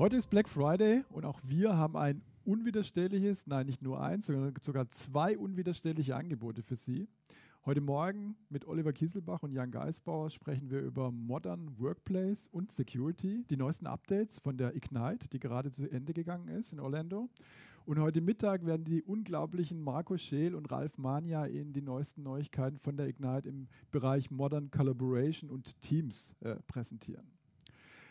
Heute ist Black Friday und auch wir haben ein unwiderstehliches, nein, nicht nur eins, sondern sogar zwei unwiderstehliche Angebote für Sie. Heute Morgen mit Oliver Kieselbach und Jan Geisbauer sprechen wir über Modern Workplace und Security, die neuesten Updates von der Ignite, die gerade zu Ende gegangen ist in Orlando. Und heute Mittag werden die unglaublichen Marco Scheel und Ralf Mania Ihnen die neuesten Neuigkeiten von der Ignite im Bereich Modern Collaboration und Teams äh, präsentieren.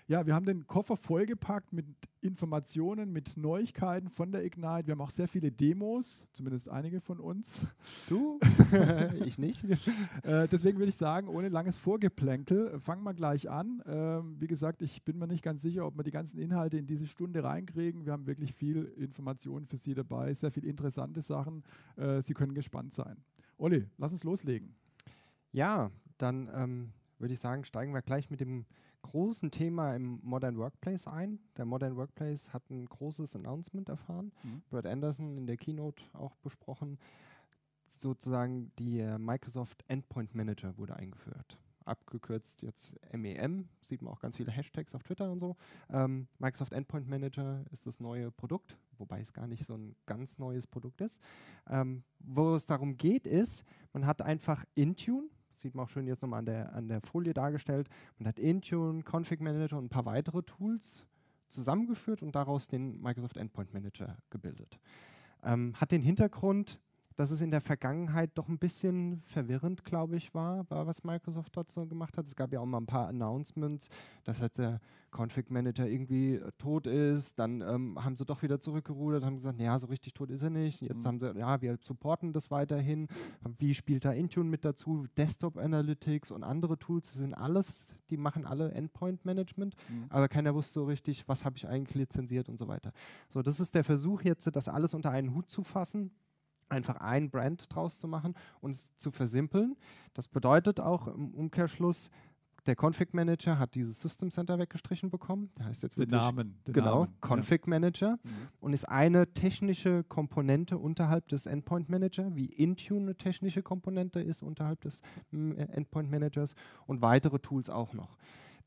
Ja, wir haben den Koffer vollgepackt mit Informationen, mit Neuigkeiten von der Ignite. Wir haben auch sehr viele Demos, zumindest einige von uns. Du? ich nicht. äh, deswegen würde ich sagen, ohne langes Vorgeplänkel, fangen wir gleich an. Ähm, wie gesagt, ich bin mir nicht ganz sicher, ob wir die ganzen Inhalte in diese Stunde reinkriegen. Wir haben wirklich viel Informationen für Sie dabei, sehr viele interessante Sachen. Äh, Sie können gespannt sein. Olli, lass uns loslegen. Ja, dann ähm, würde ich sagen, steigen wir gleich mit dem großen Thema im Modern Workplace ein. Der Modern Workplace hat ein großes Announcement erfahren. Mhm. Brad Anderson in der Keynote auch besprochen. Sozusagen die äh, Microsoft Endpoint Manager wurde eingeführt. Abgekürzt jetzt MEM, sieht man auch ganz viele Hashtags auf Twitter und so. Ähm, Microsoft Endpoint Manager ist das neue Produkt, wobei es gar nicht so ein ganz neues Produkt ist. Ähm, wo es darum geht, ist, man hat einfach Intune, sieht man auch schön jetzt nochmal an der, an der Folie dargestellt. Man hat Intune, Config Manager und ein paar weitere Tools zusammengeführt und daraus den Microsoft Endpoint Manager gebildet. Ähm, hat den Hintergrund, dass es in der Vergangenheit doch ein bisschen verwirrend, glaube ich, war, was Microsoft dort so gemacht hat. Es gab ja auch mal ein paar Announcements, dass halt der Config Manager irgendwie äh, tot ist. Dann ähm, haben sie doch wieder zurückgerudert, haben gesagt, ja, so richtig tot ist er nicht. Jetzt mhm. haben sie, ja, wir supporten das weiterhin. Wie spielt da Intune mit dazu? Desktop Analytics und andere Tools, das sind alles, die machen alle Endpoint Management, mhm. aber keiner wusste so richtig, was habe ich eigentlich lizenziert und so weiter. So, das ist der Versuch jetzt, das alles unter einen Hut zu fassen einfach ein Brand draus zu machen und es zu versimpeln. Das bedeutet auch im Umkehrschluss, der Config Manager hat dieses System Center weggestrichen bekommen. Der heißt jetzt den Namen. Den genau, Namen, Config ja. Manager. Mhm. Und ist eine technische Komponente unterhalb des Endpoint Manager, wie Intune eine technische Komponente ist unterhalb des äh, Endpoint Managers und weitere Tools auch noch.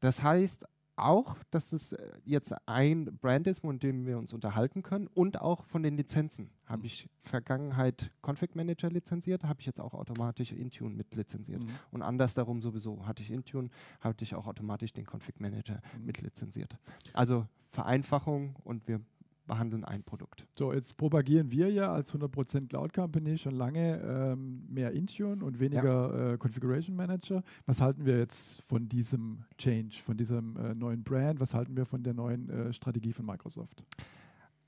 Das heißt, auch, dass es äh, jetzt ein Brand ist, mit dem wir uns unterhalten können und auch von den Lizenzen. Habe mhm. ich Vergangenheit Config Manager lizenziert, habe ich jetzt auch automatisch Intune mit lizenziert. Mhm. Und andersdarum sowieso. Hatte ich Intune, hatte ich auch automatisch den Config Manager mhm. mit lizenziert. Also Vereinfachung und wir behandeln ein Produkt. So, jetzt propagieren wir ja als 100% Cloud Company schon lange ähm, mehr Intune und weniger ja. äh, Configuration Manager. Was halten wir jetzt von diesem Change, von diesem äh, neuen Brand? Was halten wir von der neuen äh, Strategie von Microsoft?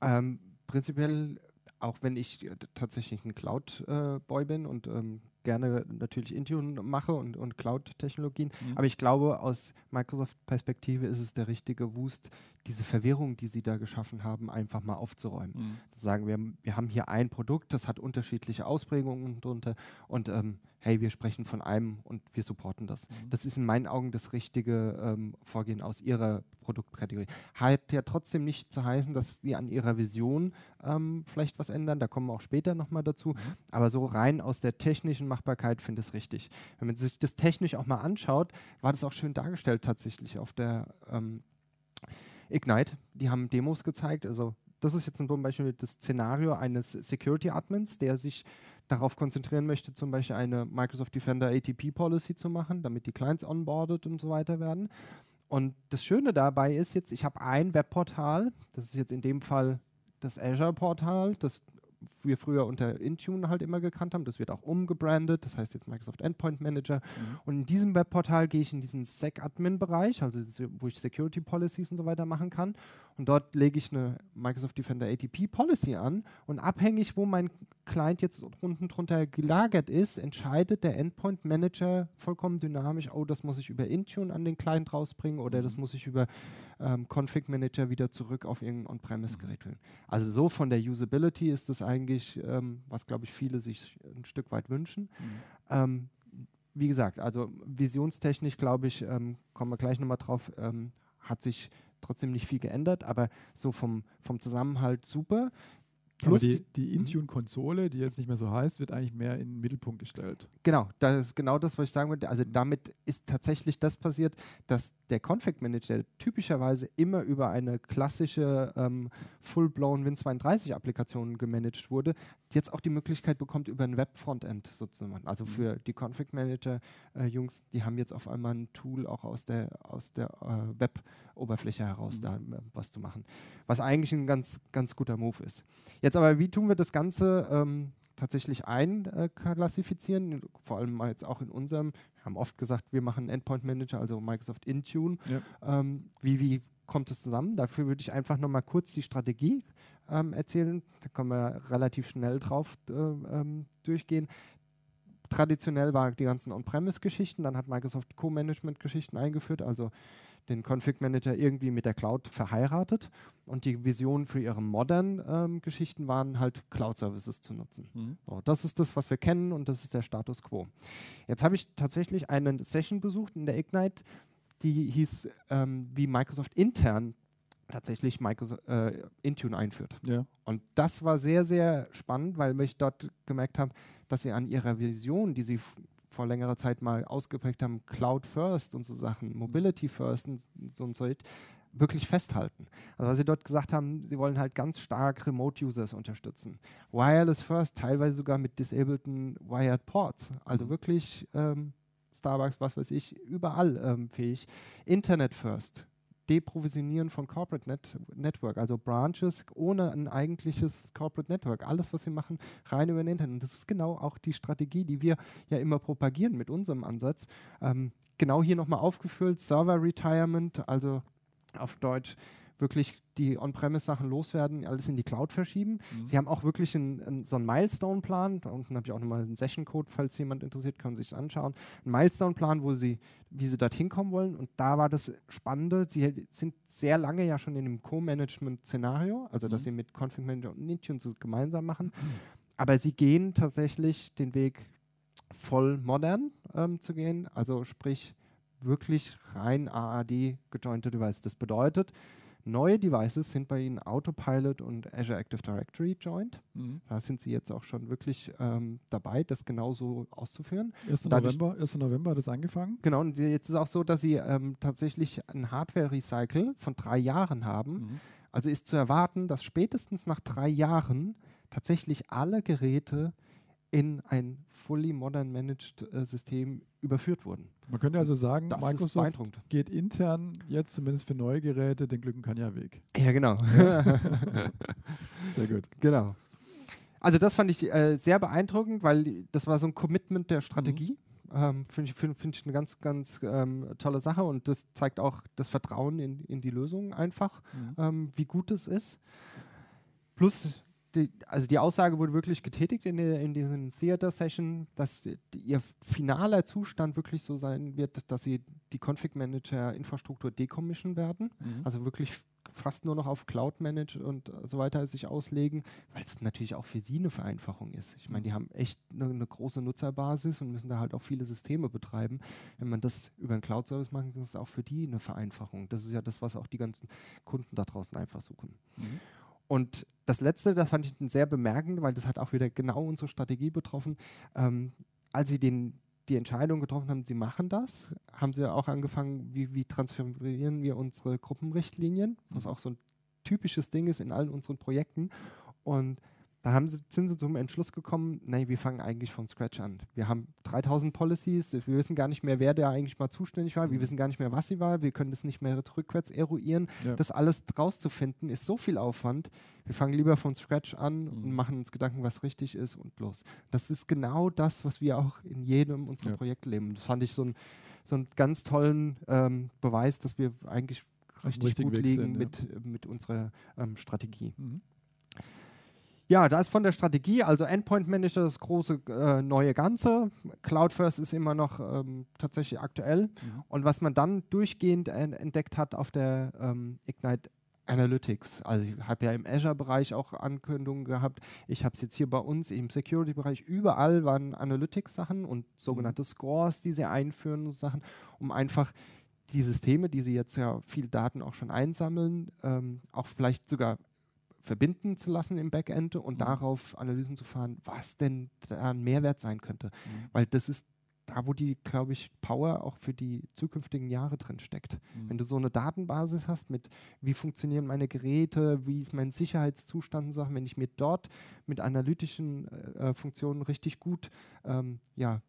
Ähm, prinzipiell, auch wenn ich tatsächlich ein Cloud-Boy äh, bin und ähm, gerne natürlich Intune mache und, und Cloud-Technologien. Mhm. Aber ich glaube, aus Microsoft-Perspektive ist es der richtige Wust, diese Verwirrung, die sie da geschaffen haben, einfach mal aufzuräumen. Mhm. Zu sagen, wir, wir haben hier ein Produkt, das hat unterschiedliche Ausprägungen drunter und ähm, hey, wir sprechen von einem und wir supporten das. Mhm. Das ist in meinen Augen das richtige ähm, Vorgehen aus ihrer Produktkategorie. Hat ja trotzdem nicht zu heißen, dass sie an ihrer Vision ähm, vielleicht was ändern, da kommen wir auch später nochmal dazu, mhm. aber so rein aus der technischen Machbarkeit finde ich es richtig. Wenn man sich das technisch auch mal anschaut, war das auch schön dargestellt tatsächlich auf der ähm, Ignite. Die haben Demos gezeigt. Also das ist jetzt zum Beispiel das Szenario eines Security Admins, der sich darauf konzentrieren möchte, zum Beispiel eine Microsoft Defender ATP Policy zu machen, damit die Clients onboarded und so weiter werden. Und das Schöne dabei ist jetzt, ich habe ein Webportal, das ist jetzt in dem Fall das Azure-Portal, das wir früher unter Intune halt immer gekannt haben. Das wird auch umgebrandet, das heißt jetzt Microsoft Endpoint Manager. Mhm. Und in diesem Webportal gehe ich in diesen SecAdmin-Bereich, also wo ich Security Policies und so weiter machen kann. Und dort lege ich eine Microsoft Defender ATP Policy an und abhängig, wo mein Client jetzt unten drunter gelagert ist, entscheidet der Endpoint Manager vollkommen dynamisch, oh, das muss ich über Intune an den Client rausbringen oder das mhm. muss ich über ähm, Config Manager wieder zurück auf irgendein On-Premise-Gerät bringen. Also so von der Usability ist das eigentlich, ähm, was glaube ich viele sich ein Stück weit wünschen. Mhm. Ähm, wie gesagt, also visionstechnisch glaube ich, ähm, kommen wir gleich nochmal drauf, ähm, hat sich trotzdem nicht viel geändert, aber so vom, vom Zusammenhalt super. Plus Aber die, die mhm. Intune-Konsole, die jetzt nicht mehr so heißt, wird eigentlich mehr in den Mittelpunkt gestellt. Genau, das ist genau das, was ich sagen würde. Also mhm. damit ist tatsächlich das passiert, dass der Config Manager typischerweise immer über eine klassische ähm, full-blown Win32-Applikation gemanagt wurde, jetzt auch die Möglichkeit bekommt, über ein Web-Frontend sozusagen. Also mhm. für die Config Manager-Jungs, äh, die haben jetzt auf einmal ein Tool auch aus der, aus der äh, Web-Oberfläche heraus, mhm. da äh, was zu machen. Was eigentlich ein ganz, ganz guter Move ist. Jetzt aber, wie tun wir das Ganze ähm, tatsächlich einklassifizieren? Vor allem jetzt auch in unserem, wir haben oft gesagt, wir machen Endpoint Manager, also Microsoft Intune. Ja. Ähm, wie, wie kommt es zusammen? Dafür würde ich einfach nochmal kurz die Strategie ähm, erzählen. Da können wir relativ schnell drauf äh, ähm, durchgehen. Traditionell waren die ganzen On-Premise-Geschichten, dann hat Microsoft Co-Management-Geschichten eingeführt, also den Config Manager irgendwie mit der Cloud verheiratet und die Vision für ihre modernen ähm, Geschichten waren halt Cloud-Services zu nutzen. Mhm. So, das ist das, was wir kennen und das ist der Status quo. Jetzt habe ich tatsächlich eine Session besucht in der Ignite, die hieß, ähm, wie Microsoft intern tatsächlich Microsoft, äh, Intune einführt. Ja. Und das war sehr, sehr spannend, weil ich dort gemerkt habe, dass sie an ihrer Vision, die sie vor längerer Zeit mal ausgeprägt haben, Cloud First und so Sachen, Mobility First und so und so, wirklich festhalten. Also was sie dort gesagt haben, sie wollen halt ganz stark Remote-Users unterstützen. Wireless First, teilweise sogar mit disableden Wired Ports. Also mhm. wirklich ähm, Starbucks, was weiß ich, überall ähm, fähig. Internet First, Deprovisionieren von Corporate Net Network, also Branches ohne ein eigentliches Corporate Network. Alles, was wir machen, rein über den Internet. Und das ist genau auch die Strategie, die wir ja immer propagieren mit unserem Ansatz. Ähm, genau hier nochmal aufgefüllt, Server Retirement, also auf Deutsch wirklich die On-Premise-Sachen loswerden, alles in die Cloud verschieben. Mhm. Sie haben auch wirklich einen, einen, so einen Milestone-Plan. Da unten habe ich auch nochmal einen Session-Code, falls jemand interessiert, kann sich anschauen. Ein Milestone-Plan, wo sie, wie sie dorthin kommen wollen. Und da war das Spannende, sie sind sehr lange ja schon in einem Co-Management-Szenario, also mhm. dass sie mit Config Manager und Intune so gemeinsam machen. Mhm. Aber sie gehen tatsächlich den Weg voll modern ähm, zu gehen, also sprich wirklich rein AAD gejointe Device. Das bedeutet, Neue Devices sind bei Ihnen Autopilot und Azure Active Directory joined. Mhm. Da sind Sie jetzt auch schon wirklich ähm, dabei, das genauso auszuführen. 1. November, 1. November hat es angefangen. Genau, und jetzt ist es auch so, dass Sie ähm, tatsächlich ein Hardware-Recycle von drei Jahren haben. Mhm. Also ist zu erwarten, dass spätestens nach drei Jahren tatsächlich alle Geräte in ein fully modern managed äh, System überführt wurden. Man könnte also sagen, das Microsoft geht intern jetzt zumindest für neue Geräte den Glück kann ja weg. Ja, genau. Ja. sehr gut. Genau. Also das fand ich äh, sehr beeindruckend, weil das war so ein Commitment der Strategie. Mhm. Ähm, Finde ich, find, find ich eine ganz, ganz ähm, tolle Sache und das zeigt auch das Vertrauen in, in die Lösung einfach, mhm. ähm, wie gut es ist. Plus die, also die Aussage wurde wirklich getätigt in, der, in diesem Theater-Session, dass die, ihr finaler Zustand wirklich so sein wird, dass sie die Config-Manager-Infrastruktur decommission werden, mhm. also wirklich fast nur noch auf Cloud-Manage und so weiter sich auslegen, weil es natürlich auch für sie eine Vereinfachung ist. Ich meine, die haben echt eine, eine, große Nutzerbasis und müssen da halt auch viele Systeme betreiben. Wenn man das über einen Cloud-Service macht, ist es auch für die eine Vereinfachung. Das ist ja das, was auch die ganzen Kunden da draußen einfach suchen. Mhm. Und das letzte, das fand ich sehr bemerkend, weil das hat auch wieder genau unsere Strategie betroffen. Ähm, als sie den, die Entscheidung getroffen haben, sie machen das, haben sie auch angefangen, wie, wie transferieren wir unsere Gruppenrichtlinien, was mhm. auch so ein typisches Ding ist in allen unseren Projekten. Und da haben sie, sind sie zum Entschluss gekommen, nee, wir fangen eigentlich von Scratch an. Wir haben 3000 Policies, wir wissen gar nicht mehr, wer da eigentlich mal zuständig war, wir mhm. wissen gar nicht mehr, was sie war, wir können das nicht mehr rückwärts eruieren. Ja. Das alles rauszufinden, ist so viel Aufwand. Wir fangen lieber von Scratch an mhm. und machen uns Gedanken, was richtig ist und los. Das ist genau das, was wir auch in jedem unserer ja. Projekte leben. Das fand ich so, ein, so einen ganz tollen ähm, Beweis, dass wir eigentlich richtig gut liegen sind, ja. mit, mit unserer ähm, Strategie. Mhm. Ja, da ist von der Strategie, also Endpoint Manager das große äh, neue Ganze. Cloud First ist immer noch ähm, tatsächlich aktuell. Mhm. Und was man dann durchgehend entdeckt hat auf der ähm, Ignite Analytics. Also ich habe ja im Azure-Bereich auch Ankündigungen gehabt. Ich habe es jetzt hier bei uns im Security-Bereich. Überall waren Analytics-Sachen und sogenannte mhm. Scores, die sie einführen und Sachen, um einfach die Systeme, die sie jetzt ja viel Daten auch schon einsammeln, ähm, auch vielleicht sogar verbinden zu lassen im Backend und mhm. darauf Analysen zu fahren, was denn da ein Mehrwert sein könnte. Mhm. Weil das ist da, wo die, glaube ich, Power auch für die zukünftigen Jahre drin steckt. Mhm. Wenn du so eine Datenbasis hast mit, wie funktionieren meine Geräte, wie ist mein Sicherheitszustand und Sachen, wenn ich mir dort mit analytischen äh, Funktionen richtig gut ähm, ja,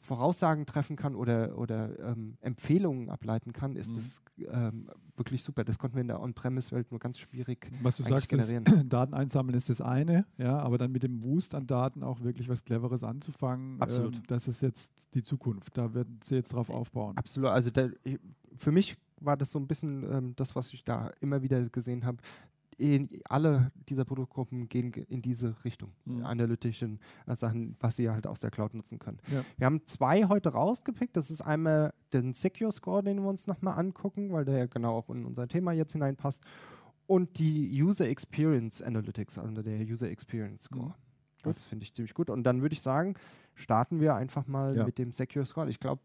Voraussagen treffen kann oder, oder ähm, Empfehlungen ableiten kann, ist mhm. das ähm, wirklich super. Das konnten wir in der On-Premise-Welt nur ganz schwierig Was du sagst, generieren. Ist, Daten einsammeln ist das eine, ja, aber dann mit dem Wust an Daten auch wirklich was Cleveres anzufangen, Absolut. Ähm, das ist jetzt die Zukunft. Da werden sie jetzt drauf aufbauen. Absolut. Also da, für mich war das so ein bisschen ähm, das, was ich da immer wieder gesehen habe alle dieser Produktgruppen gehen in diese Richtung, mhm. analytischen äh, Sachen, was sie halt aus der Cloud nutzen können. Ja. Wir haben zwei heute rausgepickt. Das ist einmal den Secure Score, den wir uns nochmal angucken, weil der ja genau auch in unser Thema jetzt hineinpasst. Und die User Experience Analytics, also der User Experience Score. Mhm. Das finde ich ziemlich gut. Und dann würde ich sagen, starten wir einfach mal ja. mit dem Secure Score. Ich glaube,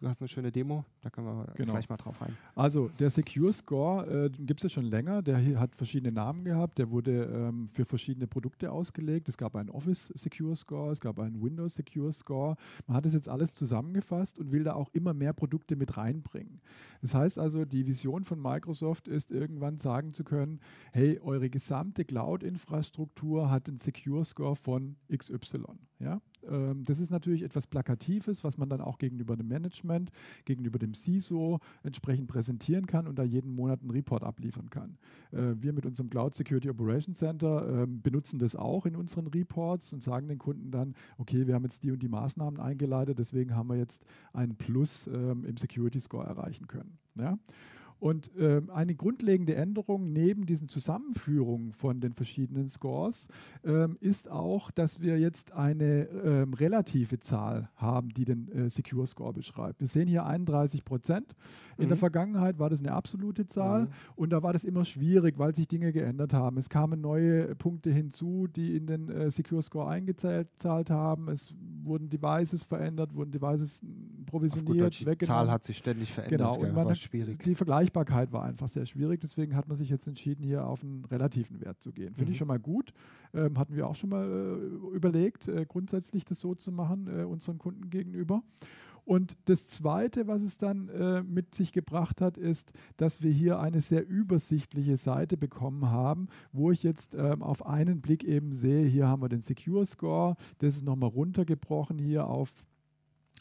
Du hast eine schöne Demo, da können wir genau. gleich mal drauf rein. Also der Secure Score äh, gibt es ja schon länger. Der hat verschiedene Namen gehabt. Der wurde ähm, für verschiedene Produkte ausgelegt. Es gab einen Office Secure Score, es gab einen Windows Secure Score. Man hat das jetzt alles zusammengefasst und will da auch immer mehr Produkte mit reinbringen. Das heißt also, die Vision von Microsoft ist, irgendwann sagen zu können, hey, eure gesamte Cloud-Infrastruktur hat einen Secure Score von XY. Ja? Ähm, das ist natürlich etwas Plakatives, was man dann auch gegenüber dem Management, gegenüber dem CISO entsprechend präsentieren kann und da jeden Monat einen Report abliefern kann. Äh, wir mit unserem Cloud Security Operations Center ähm, benutzen das auch in unseren Reports und sagen den Kunden dann, okay, wir haben jetzt die und die Maßnahmen eingeleitet, deswegen haben wir jetzt einen Plus ähm, im Security Score erreichen können. Ja? Und äh, eine grundlegende Änderung neben diesen Zusammenführungen von den verschiedenen Scores äh, ist auch, dass wir jetzt eine äh, relative Zahl haben, die den äh, Secure Score beschreibt. Wir sehen hier 31 Prozent. In mhm. der Vergangenheit war das eine absolute Zahl mhm. und da war das immer schwierig, weil sich Dinge geändert haben. Es kamen neue Punkte hinzu, die in den äh, Secure Score eingezahlt haben. Es wurden Devices verändert, wurden Devices provisioniert, Die Zahl hat sich ständig verändert. Genau, und man schwierig. Die Vergleich Vergleichbarkeit war einfach sehr schwierig. Deswegen hat man sich jetzt entschieden, hier auf einen relativen Wert zu gehen. Finde mhm. ich schon mal gut. Ähm, hatten wir auch schon mal äh, überlegt, äh, grundsätzlich das so zu machen, äh, unseren Kunden gegenüber. Und das Zweite, was es dann äh, mit sich gebracht hat, ist, dass wir hier eine sehr übersichtliche Seite bekommen haben, wo ich jetzt ähm, auf einen Blick eben sehe, hier haben wir den Secure Score, das ist nochmal runtergebrochen hier auf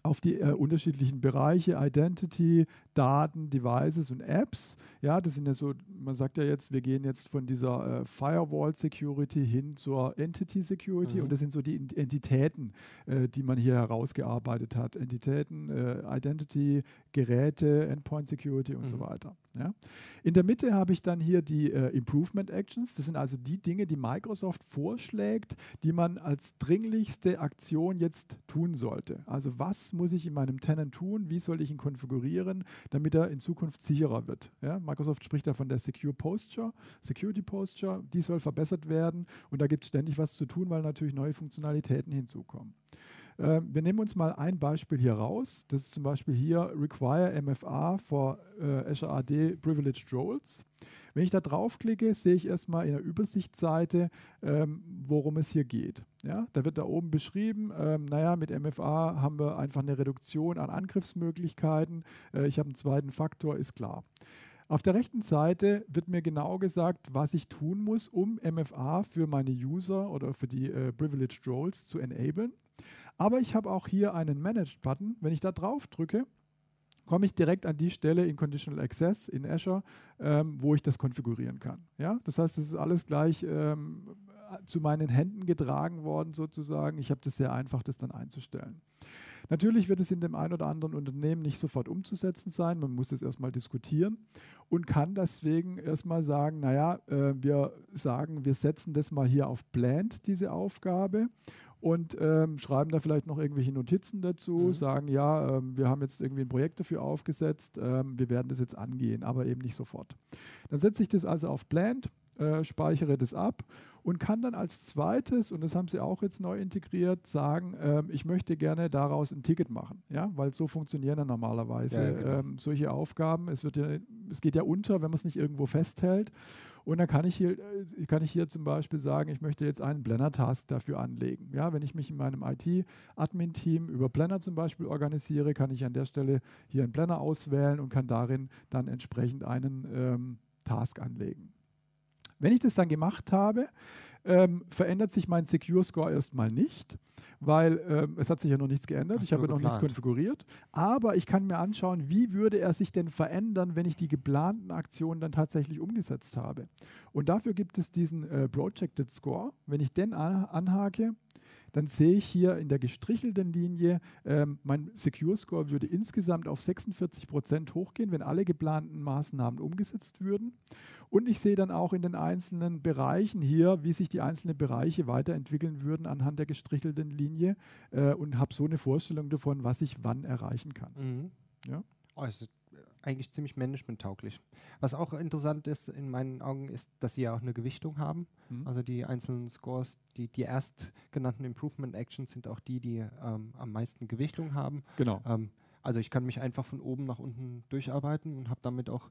auf die äh, unterschiedlichen Bereiche, Identity, Daten, Devices und Apps. Ja, das sind ja so, man sagt ja jetzt, wir gehen jetzt von dieser äh, Firewall Security hin zur Entity Security mhm. und das sind so die Entitäten, äh, die man hier herausgearbeitet hat. Entitäten, äh, Identity, Geräte, Endpoint Security und mhm. so weiter. Ja. In der Mitte habe ich dann hier die äh, Improvement Actions. Das sind also die Dinge, die Microsoft vorschlägt, die man als dringlichste Aktion jetzt tun sollte. Also was muss ich in meinem Tenant tun? Wie soll ich ihn konfigurieren, damit er in Zukunft sicherer wird? Ja, Microsoft spricht da von der Secure Posture, Security Posture. Die soll verbessert werden und da gibt es ständig was zu tun, weil natürlich neue Funktionalitäten hinzukommen. Äh, wir nehmen uns mal ein Beispiel hier raus. Das ist zum Beispiel hier Require MFA for äh, Azure AD Privileged Roles. Wenn ich da draufklicke, sehe ich erstmal in der Übersichtsseite, ähm, worum es hier geht. Ja, da wird da oben beschrieben, ähm, naja, mit MFA haben wir einfach eine Reduktion an Angriffsmöglichkeiten. Äh, ich habe einen zweiten Faktor, ist klar. Auf der rechten Seite wird mir genau gesagt, was ich tun muss, um MFA für meine User oder für die äh, Privileged Roles zu enablen. Aber ich habe auch hier einen Managed-Button. Wenn ich da drauf drücke, komme ich direkt an die Stelle in Conditional Access in Azure, ähm, wo ich das konfigurieren kann. Ja? Das heißt, es ist alles gleich ähm, zu meinen Händen getragen worden sozusagen. Ich habe das sehr einfach, das dann einzustellen. Natürlich wird es in dem einen oder anderen Unternehmen nicht sofort umzusetzen sein. Man muss es erstmal diskutieren und kann deswegen erstmal sagen, naja, äh, wir sagen, wir setzen das mal hier auf Plant, diese Aufgabe und ähm, schreiben da vielleicht noch irgendwelche Notizen dazu, mhm. sagen, ja, ähm, wir haben jetzt irgendwie ein Projekt dafür aufgesetzt, ähm, wir werden das jetzt angehen, aber eben nicht sofort. Dann setze ich das also auf Plant, äh, speichere das ab und kann dann als zweites, und das haben sie auch jetzt neu integriert, sagen, ähm, ich möchte gerne daraus ein Ticket machen, ja, weil so funktionieren dann normalerweise ja, genau. ähm, solche Aufgaben. Es, wird ja, es geht ja unter, wenn man es nicht irgendwo festhält. Und dann kann ich hier, äh, kann ich hier zum Beispiel sagen, ich möchte jetzt einen Blender-Task dafür anlegen. Ja, wenn ich mich in meinem IT-Admin-Team über Blender zum Beispiel organisiere, kann ich an der Stelle hier einen Blender auswählen und kann darin dann entsprechend einen ähm, Task anlegen. Wenn ich das dann gemacht habe, ähm, verändert sich mein Secure Score erstmal nicht, weil ähm, es hat sich ja noch nichts geändert. ich habe noch nichts konfiguriert. Aber ich kann mir anschauen, wie würde er sich denn verändern, wenn ich die geplanten Aktionen dann tatsächlich umgesetzt habe. Und dafür gibt es diesen äh, Projected Score. Wenn ich den anhake, dann sehe ich hier in der gestrichelten Linie, ähm, mein Secure Score würde insgesamt auf 46 Prozent hochgehen, wenn alle geplanten Maßnahmen umgesetzt würden. Und ich sehe dann auch in den einzelnen Bereichen hier, wie sich die einzelnen Bereiche weiterentwickeln würden anhand der gestrichelten Linie äh, und habe so eine Vorstellung davon, was ich wann erreichen kann. Mhm. Ja? Ist eigentlich ziemlich managementtauglich. Was auch interessant ist in meinen Augen, ist, dass sie ja auch eine Gewichtung haben. Mhm. Also die einzelnen Scores, die, die erst genannten Improvement Actions sind auch die, die ähm, am meisten Gewichtung haben. Genau. Ähm, also ich kann mich einfach von oben nach unten durcharbeiten und habe damit auch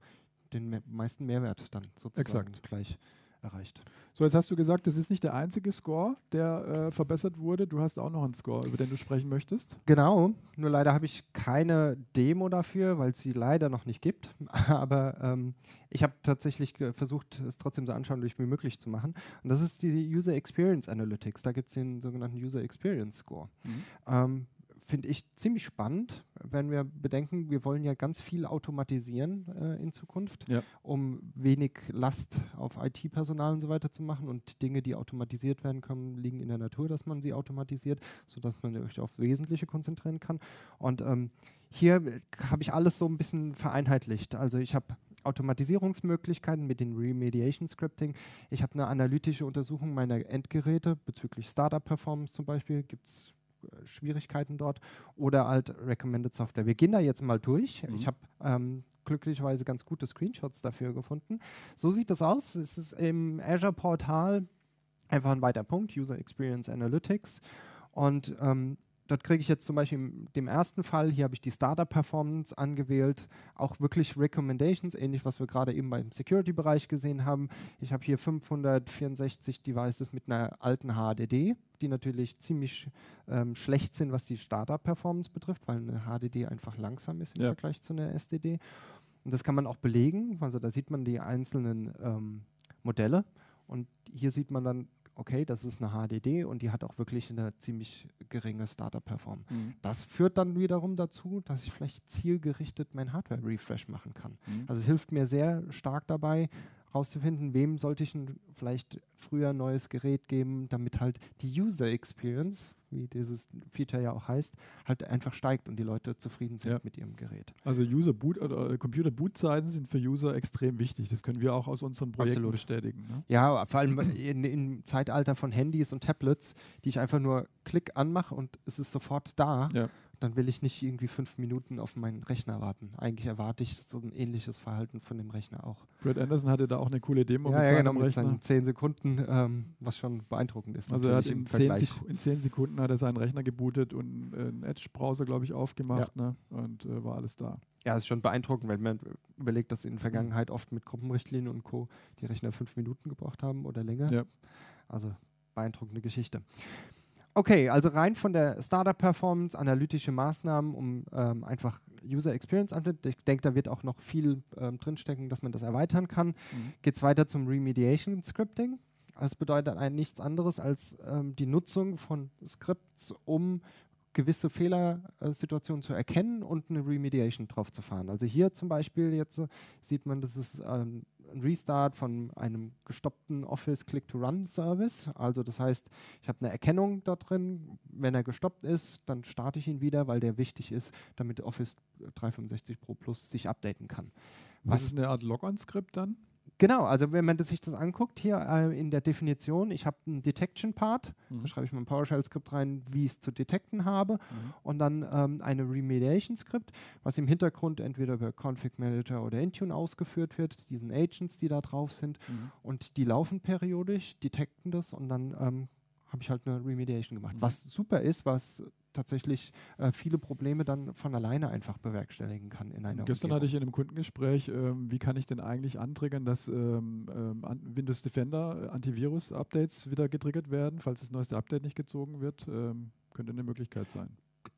den me meisten Mehrwert dann sozusagen Exakt. gleich erreicht. So, jetzt hast du gesagt, das ist nicht der einzige Score, der äh, verbessert wurde. Du hast auch noch einen Score, über den du sprechen möchtest. Genau, nur leider habe ich keine Demo dafür, weil es sie leider noch nicht gibt. Aber ähm, ich habe tatsächlich versucht, es trotzdem so anschaulich wie möglich zu machen. Und das ist die User Experience Analytics. Da gibt es den sogenannten User Experience Score. Mhm. Ähm, finde ich ziemlich spannend, wenn wir bedenken, wir wollen ja ganz viel automatisieren äh, in Zukunft, ja. um wenig Last auf IT-Personal und so weiter zu machen. Und Dinge, die automatisiert werden können, liegen in der Natur, dass man sie automatisiert, sodass man sich auf Wesentliche konzentrieren kann. Und ähm, hier habe ich alles so ein bisschen vereinheitlicht. Also ich habe Automatisierungsmöglichkeiten mit dem Remediation Scripting. Ich habe eine analytische Untersuchung meiner Endgeräte bezüglich Startup-Performance zum Beispiel. Gibt es Schwierigkeiten dort oder halt Recommended Software. Wir gehen da jetzt mal durch. Mhm. Ich habe ähm, glücklicherweise ganz gute Screenshots dafür gefunden. So sieht das aus. Es ist im Azure-Portal einfach ein weiter Punkt, User Experience Analytics. Und ähm, dort kriege ich jetzt zum Beispiel in dem ersten Fall, hier habe ich die Startup-Performance angewählt, auch wirklich Recommendations, ähnlich was wir gerade eben beim Security-Bereich gesehen haben. Ich habe hier 564 Devices mit einer alten HDD, die natürlich ziemlich ähm, schlecht sind, was die Startup-Performance betrifft, weil eine HDD einfach langsam ist im ja. Vergleich zu einer SDD. Und das kann man auch belegen, also da sieht man die einzelnen ähm, Modelle und hier sieht man dann okay, das ist eine HDD und die hat auch wirklich eine ziemlich geringe Startup-Performance. Mhm. Das führt dann wiederum dazu, dass ich vielleicht zielgerichtet mein Hardware-Refresh machen kann. Mhm. Also es hilft mir sehr stark dabei, herauszufinden, wem sollte ich vielleicht früher ein neues Gerät geben, damit halt die User Experience, wie dieses Feature ja auch heißt, halt einfach steigt und die Leute zufrieden sind ja. mit ihrem Gerät. Also User Boot oder äh, Computer Bootzeiten sind für User extrem wichtig. Das können wir auch aus unseren Projekten Absolut. bestätigen. Ne? Ja, vor allem in, im Zeitalter von Handys und Tablets, die ich einfach nur Klick anmache und es ist sofort da. Ja dann will ich nicht irgendwie fünf Minuten auf meinen Rechner warten. Eigentlich erwarte ich so ein ähnliches Verhalten von dem Rechner auch. Brad Anderson hatte da auch eine coole Demo ja, mit ja, genau, mit seinen zehn Sekunden, ähm, was schon beeindruckend ist. Also er hat in zehn, in zehn, Sekunden hat er seinen Rechner gebootet und äh, einen Edge-Browser, glaube ich, aufgemacht ja. ne? und äh, war alles da. Ja, ist schon beeindruckend, wenn man überlegt, dass in der Vergangenheit oft mit Gruppenrichtlinien und Co. die Rechner fünf Minuten gebraucht haben oder länger. Ja. Also beeindruckende Geschichte. Okay, also rein von der Startup-Performance, analytische Maßnahmen, um ähm, einfach User Experience anzubieten. Ich denke, da wird auch noch viel ähm, drinstecken, dass man das erweitern kann. Mhm. Geht es weiter zum Remediation Scripting. Das bedeutet nichts anderes als ähm, die Nutzung von Scripts, um gewisse Fehlersituationen zu erkennen und eine Remediation drauf zu fahren. Also hier zum Beispiel jetzt äh, sieht man, das ist ähm, ein Restart von einem gestoppten Office Click-to-Run-Service. Also das heißt, ich habe eine Erkennung da drin. Wenn er gestoppt ist, dann starte ich ihn wieder, weil der wichtig ist, damit Office 365 Pro Plus sich updaten kann. Was das ist eine Art Log-on-Skript dann? Genau, also wenn man das, sich das anguckt, hier äh, in der Definition, ich habe einen Detection-Part, mhm. da schreibe ich mal ein PowerShell-Skript rein, wie ich es zu detecten habe mhm. und dann ähm, eine Remediation-Skript, was im Hintergrund entweder über Config Manager oder Intune ausgeführt wird, diesen Agents, die da drauf sind mhm. und die laufen periodisch, detekten das und dann ähm, habe ich halt eine Remediation gemacht. Mhm. Was super ist, was tatsächlich äh, viele Probleme dann von alleine einfach bewerkstelligen kann in einer Gestern Umgebung. hatte ich in einem Kundengespräch, ähm, wie kann ich denn eigentlich antriggern, dass ähm, ähm, Windows Defender äh, Antivirus-Updates wieder getriggert werden, falls das neueste Update nicht gezogen wird? Ähm, könnte eine Möglichkeit sein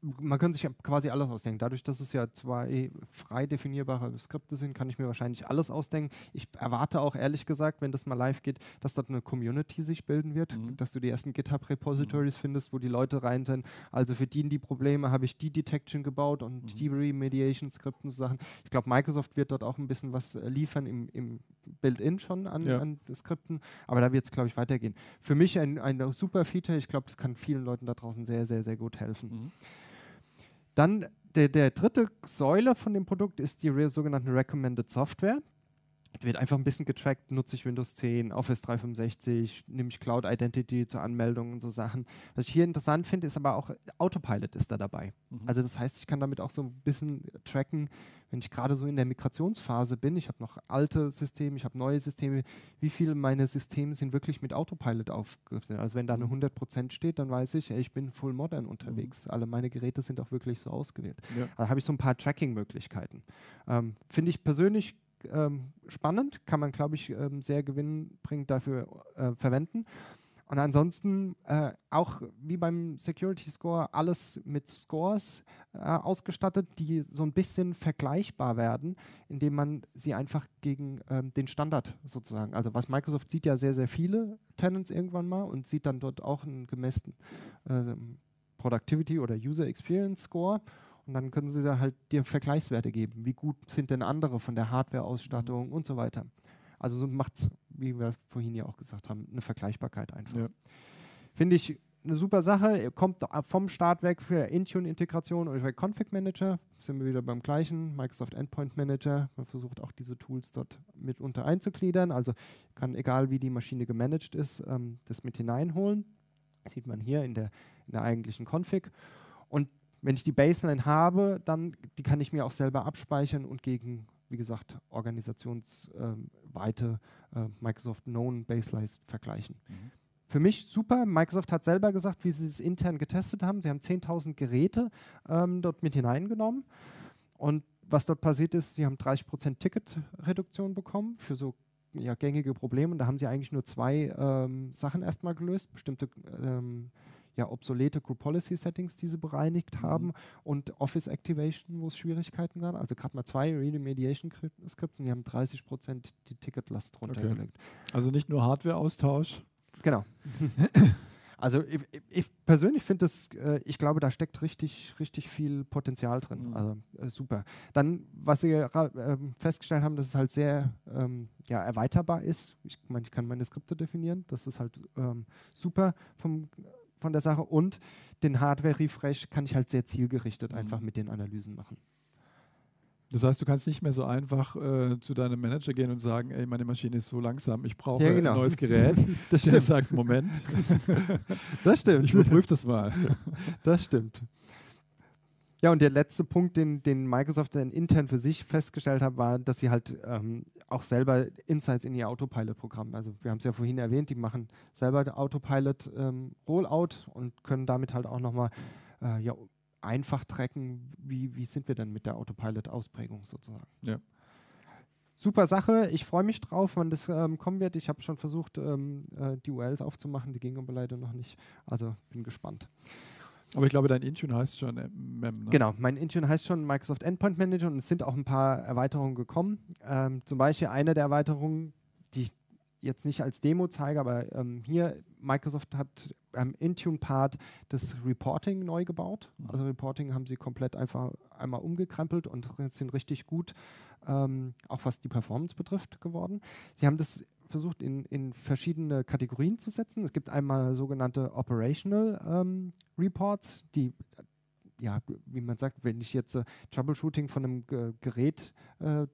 man könnte sich quasi alles ausdenken. Dadurch, dass es ja zwei frei definierbare Skripte sind, kann ich mir wahrscheinlich alles ausdenken. Ich erwarte auch ehrlich gesagt, wenn das mal live geht, dass dort eine Community sich bilden wird, mhm. dass du die ersten GitHub-Repositories mhm. findest, wo die Leute rein sind. Also für die, die Probleme, habe ich die Detection gebaut und mhm. die Remediation-Skripte und so Sachen. Ich glaube, Microsoft wird dort auch ein bisschen was äh, liefern im, im Build-in schon an, ja. an, Skripten, aber da wird es, glaube ich, weitergehen. Für mich ein, ein super Feature. Ich glaube, das kann vielen Leuten da draußen sehr, sehr, sehr gut helfen. Mhm. Dann der, der dritte Säule von dem Produkt ist die sogenannte Recommended Software. Wird einfach ein bisschen getrackt, nutze ich Windows 10, Office 365, nehme ich Cloud Identity zur Anmeldung und so Sachen. Was ich hier interessant finde, ist aber auch Autopilot ist da dabei. Mhm. Also das heißt, ich kann damit auch so ein bisschen tracken, wenn ich gerade so in der Migrationsphase bin, ich habe noch alte Systeme, ich habe neue Systeme, wie viele meiner Systeme sind wirklich mit Autopilot aufgerüstet. Also wenn da eine 100% mhm. steht, dann weiß ich, ey, ich bin full modern unterwegs. Mhm. Alle meine Geräte sind auch wirklich so ausgewählt. Ja. Da habe ich so ein paar Tracking-Möglichkeiten. Ähm, Finde ich persönlich ähm, spannend, kann man, glaube ich, ähm, sehr gewinnbringend dafür äh, verwenden. Und ansonsten äh, auch wie beim Security Score alles mit Scores äh, ausgestattet, die so ein bisschen vergleichbar werden, indem man sie einfach gegen ähm, den Standard sozusagen, also was Microsoft sieht ja sehr, sehr viele Tenants irgendwann mal und sieht dann dort auch einen gemessen äh, Productivity oder User Experience Score und dann können sie da halt dir Vergleichswerte geben. Wie gut sind denn andere von der Hardware-Ausstattung mhm. und so weiter. Also so macht es, wie wir vorhin ja auch gesagt haben, eine Vergleichbarkeit einfach. Ja. Finde ich eine super Sache. Kommt vom Start weg für Intune-Integration oder für Config Manager. Sind wir wieder beim gleichen. Microsoft Endpoint Manager. Man versucht auch diese Tools dort mitunter einzugliedern. Also kann, egal wie die Maschine gemanagt ist, ähm, das mit hineinholen. Das sieht man hier in der, in der eigentlichen Config. Und wenn ich die Baseline habe, dann die kann ich mir auch selber abspeichern und gegen, wie gesagt, organisationsweite äh, Microsoft Known Baselines vergleichen. Mhm. Für mich super. Microsoft hat selber gesagt, wie sie es intern getestet haben. Sie haben 10.000 Geräte ähm, dort mit hineingenommen. Und was dort passiert ist, sie haben 30% Ticketreduktion bekommen für so ja, gängige Probleme. Und da haben sie eigentlich nur zwei ähm, Sachen erstmal gelöst. Bestimmte ähm, ja, obsolete Group Policy Settings, die sie bereinigt mhm. haben und Office Activation, wo es Schwierigkeiten gab. Also gerade mal zwei Remediation Skripts und die haben 30 Prozent die Ticketlast runtergelegt. Okay. Also nicht nur Hardware-Austausch. Genau. Also ich, ich persönlich finde das, äh, ich glaube, da steckt richtig, richtig viel Potenzial drin. Mhm. Also äh, super. Dann, was Sie äh, festgestellt haben, dass es halt sehr ähm, ja, erweiterbar ist. Ich meine, ich kann meine Skripte definieren. Das ist halt ähm, super vom von der Sache und den Hardware-Refresh kann ich halt sehr zielgerichtet mhm. einfach mit den Analysen machen. Das heißt, du kannst nicht mehr so einfach äh, zu deinem Manager gehen und sagen, ey, meine Maschine ist so langsam, ich brauche ja, genau. ein neues Gerät. das stimmt. Der sagt, Moment. das stimmt. Ich überprüfe das mal. Das stimmt. Ja, und der letzte Punkt, den, den Microsoft dann intern für sich festgestellt hat, war, dass sie halt ähm, auch selber Insights in ihr Autopilot-Programm, also wir haben es ja vorhin erwähnt, die machen selber Autopilot ähm, Rollout und können damit halt auch nochmal äh, ja, einfach tracken, wie, wie sind wir denn mit der Autopilot-Ausprägung sozusagen. Ja. Super Sache, ich freue mich drauf, wann das ähm, kommen wird. Ich habe schon versucht, ähm, äh, die URLs aufzumachen, die gingen aber leider noch nicht. Also bin gespannt. Aber ich glaube, dein Intune heißt schon MEM. Ne? Genau, mein Intune heißt schon Microsoft Endpoint Manager und es sind auch ein paar Erweiterungen gekommen. Ähm, zum Beispiel eine der Erweiterungen, die ich jetzt nicht als Demo zeige, aber ähm, hier Microsoft hat am Intune-Part das Reporting neu gebaut. Also Reporting haben sie komplett einfach einmal umgekrempelt und sind richtig gut, ähm, auch was die Performance betrifft, geworden. Sie haben das versucht in, in verschiedene Kategorien zu setzen. Es gibt einmal sogenannte Operational ähm, Reports, die ja, wie man sagt, wenn ich jetzt äh, Troubleshooting von einem G Gerät äh,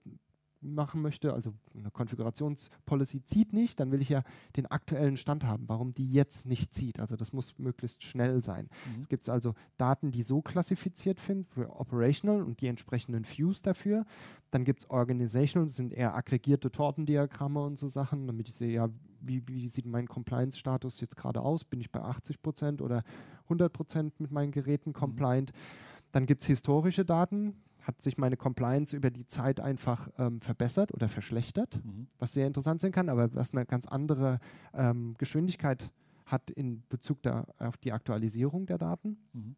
machen möchte, also eine Konfigurationspolicy zieht nicht, dann will ich ja den aktuellen Stand haben, warum die jetzt nicht zieht. Also das muss möglichst schnell sein. Mhm. Es gibt also Daten, die so klassifiziert sind für Operational und die entsprechenden Views dafür. Dann gibt es Organizational, das sind eher aggregierte Tortendiagramme und so Sachen, damit ich sehe, ja, wie, wie sieht mein Compliance-Status jetzt gerade aus? Bin ich bei 80 Prozent oder 100 Prozent mit meinen Geräten mhm. compliant? Mhm. Dann gibt es historische Daten, hat sich meine Compliance über die Zeit einfach ähm, verbessert oder verschlechtert, mhm. was sehr interessant sein kann, aber was eine ganz andere ähm, Geschwindigkeit hat in Bezug da, auf die Aktualisierung der Daten. Mhm.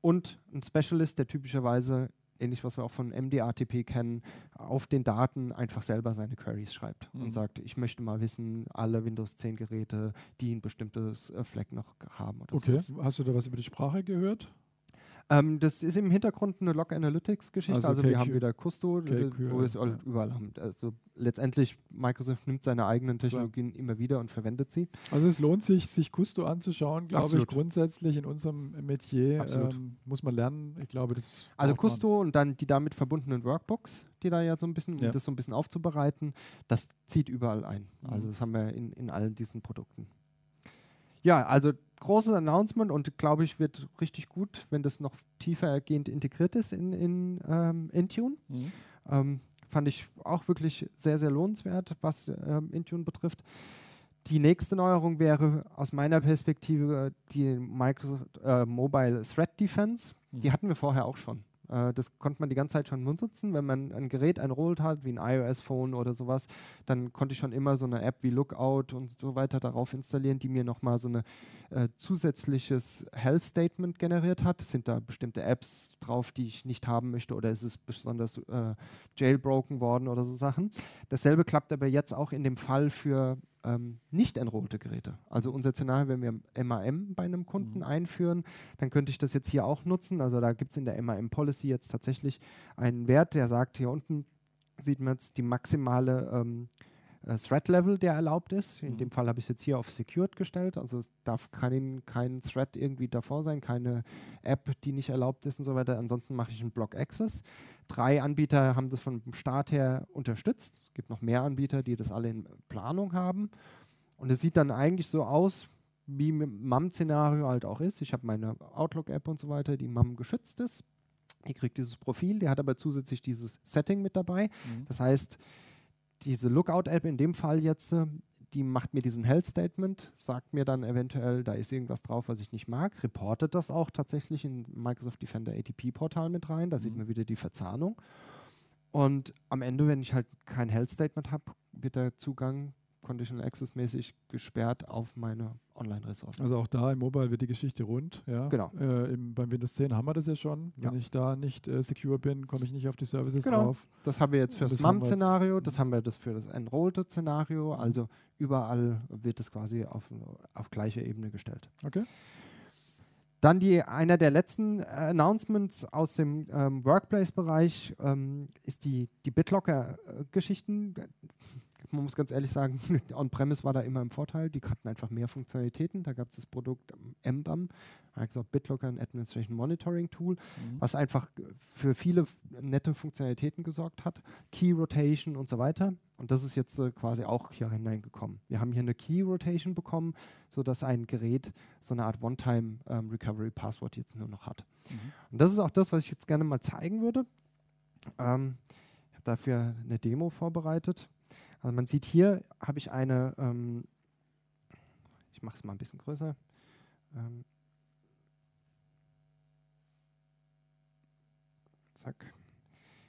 Und ein Specialist, der typischerweise, ähnlich was wir auch von MDATP kennen, auf den Daten einfach selber seine Queries schreibt mhm. und sagt, ich möchte mal wissen, alle Windows 10 Geräte, die ein bestimmtes äh, Fleck noch haben. okay, sowas. hast du da was über die Sprache gehört? Ähm, das ist im Hintergrund eine Log Analytics-Geschichte. Also, also wir haben wieder Custo, wo wir es ja. überall haben. Also letztendlich, Microsoft nimmt seine eigenen Technologien Klar. immer wieder und verwendet sie. Also es lohnt sich, sich Custo anzuschauen, glaube ich, grundsätzlich in unserem Metier. Ähm, muss man lernen. Ich glaube, das Also Custo und dann die damit verbundenen Workbooks, die da ja so ein bisschen, ja. um das so ein bisschen aufzubereiten, das zieht überall ein. Mhm. Also das haben wir in, in allen diesen Produkten. Ja, also großes Announcement und glaube ich, wird richtig gut, wenn das noch tiefergehend integriert ist in, in ähm, Intune. Mhm. Ähm, fand ich auch wirklich sehr, sehr lohnenswert, was ähm, Intune betrifft. Die nächste Neuerung wäre aus meiner Perspektive die Microsoft äh, Mobile Threat Defense. Mhm. Die hatten wir vorher auch schon. Äh, das konnte man die ganze Zeit schon nutzen. Wenn man ein Gerät enrollt hat, wie ein iOS-Phone oder sowas, dann konnte ich schon immer so eine App wie Lookout und so weiter darauf installieren, die mir nochmal so ein äh, zusätzliches Health-Statement generiert hat. Sind da bestimmte Apps drauf, die ich nicht haben möchte oder ist es besonders äh, jailbroken worden oder so Sachen. Dasselbe klappt aber jetzt auch in dem Fall für ähm, nicht enrollte Geräte. Also unser Szenario, wenn wir MAM bei einem Kunden mhm. einführen, dann könnte ich das jetzt hier auch nutzen. Also da gibt es in der MAM Policy jetzt tatsächlich einen Wert, der sagt, hier unten sieht man jetzt die maximale ähm, äh, Thread-Level, der erlaubt ist. In mhm. dem Fall habe ich es jetzt hier auf Secured gestellt. Also es darf kein, kein Thread irgendwie davor sein, keine App, die nicht erlaubt ist und so weiter. Ansonsten mache ich einen Block Access. Drei Anbieter haben das von dem Start her unterstützt. Es gibt noch mehr Anbieter, die das alle in Planung haben. Und es sieht dann eigentlich so aus, wie MAM-Szenario halt auch ist. Ich habe meine Outlook-App und so weiter, die MAM geschützt ist. Die kriegt dieses Profil, die hat aber zusätzlich dieses Setting mit dabei. Mhm. Das heißt, diese Lookout-App in dem Fall jetzt, äh, die macht mir diesen Health-Statement, sagt mir dann eventuell, da ist irgendwas drauf, was ich nicht mag, reportet das auch tatsächlich in Microsoft Defender ATP-Portal mit rein, da mhm. sieht man wieder die Verzahnung. Und am Ende, wenn ich halt kein Health-Statement habe, wird der Zugang Conditional Access mäßig gesperrt auf meine Online-Ressourcen. Also auch da im Mobile wird die Geschichte rund. Ja? Genau. Äh, im, beim Windows 10 haben wir das ja schon. Ja. Wenn ich da nicht äh, secure bin, komme ich nicht auf die Services genau. drauf. Das haben wir jetzt für das, das MAM-Szenario, das haben wir das für das Enrolled-Szenario. Also überall wird es quasi auf, auf gleiche Ebene gestellt. Okay. Dann die, einer der letzten Announcements aus dem ähm, Workplace-Bereich ähm, ist die, die BitLocker-Geschichten man muss ganz ehrlich sagen, On-Premise war da immer im Vorteil. Die hatten einfach mehr Funktionalitäten. Da gab es das Produkt MBAM, Microsoft BitLocker, ein Administration Monitoring Tool, mhm. was einfach für viele nette Funktionalitäten gesorgt hat. Key Rotation und so weiter. Und das ist jetzt äh, quasi auch hier hineingekommen. Wir haben hier eine Key Rotation bekommen, sodass ein Gerät so eine Art One-Time ähm, Recovery Passwort jetzt nur noch hat. Mhm. Und das ist auch das, was ich jetzt gerne mal zeigen würde. Ähm, ich habe dafür eine Demo vorbereitet. Also man sieht hier, habe ich eine, ähm, ich mache es mal ein bisschen größer. Ähm, zack.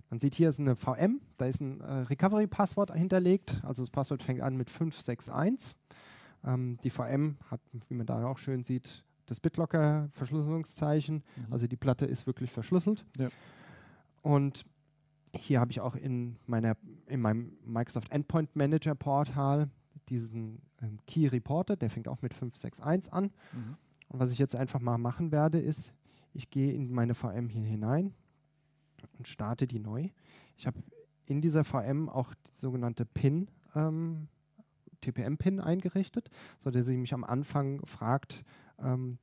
Man sieht hier ist eine VM, da ist ein äh, Recovery-Passwort hinterlegt. Also das Passwort fängt an mit 561. Ähm, die VM hat, wie man da auch schön sieht, das BitLocker-Verschlüsselungszeichen. Mhm. Also die Platte ist wirklich verschlüsselt. Ja. Und hier habe ich auch in, meiner, in meinem Microsoft Endpoint Manager Portal diesen ähm, Key Reporter, der fängt auch mit 561 an. Mhm. Und was ich jetzt einfach mal machen werde, ist, ich gehe in meine VM hier hinein und starte die neu. Ich habe in dieser VM auch die sogenannte PIN, ähm, TPM-PIN eingerichtet, sodass sie mich am Anfang fragt, ähm,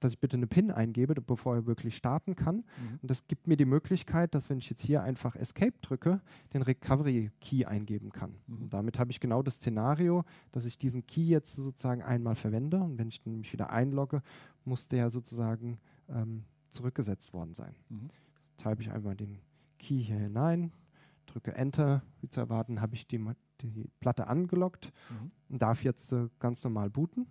dass ich bitte eine PIN eingebe, bevor er wirklich starten kann. Mhm. Und das gibt mir die Möglichkeit, dass wenn ich jetzt hier einfach Escape drücke, den Recovery Key eingeben kann. Mhm. Und damit habe ich genau das Szenario, dass ich diesen Key jetzt sozusagen einmal verwende und wenn ich dann mich wieder einlogge, muss der sozusagen ähm, zurückgesetzt worden sein. Mhm. Jetzt type ich einmal den Key hier hinein, drücke Enter, wie zu erwarten, habe ich die, die Platte angelockt mhm. und darf jetzt äh, ganz normal booten.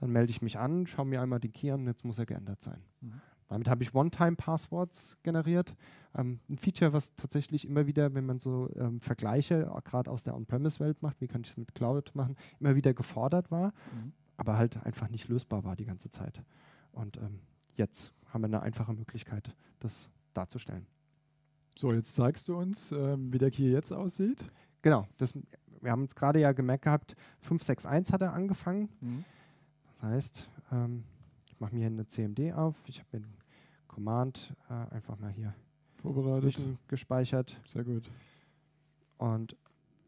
Dann melde ich mich an, schaue mir einmal den Key an, jetzt muss er geändert sein. Mhm. Damit habe ich One-Time-Passwords generiert. Ähm, ein Feature, was tatsächlich immer wieder, wenn man so ähm, Vergleiche gerade aus der On-Premise-Welt macht, wie kann ich es mit Cloud machen, immer wieder gefordert war, mhm. aber halt einfach nicht lösbar war die ganze Zeit. Und ähm, jetzt haben wir eine einfache Möglichkeit, das darzustellen. So, jetzt zeigst du uns, ähm, wie der Key jetzt aussieht. Genau, das, wir haben uns gerade ja gemerkt gehabt, 561 hat er angefangen. Mhm. Das heißt, ähm, ich mache mir hier eine CMD auf. Ich habe den Command äh, einfach mal hier vorbereitet gespeichert. Sehr gut. Und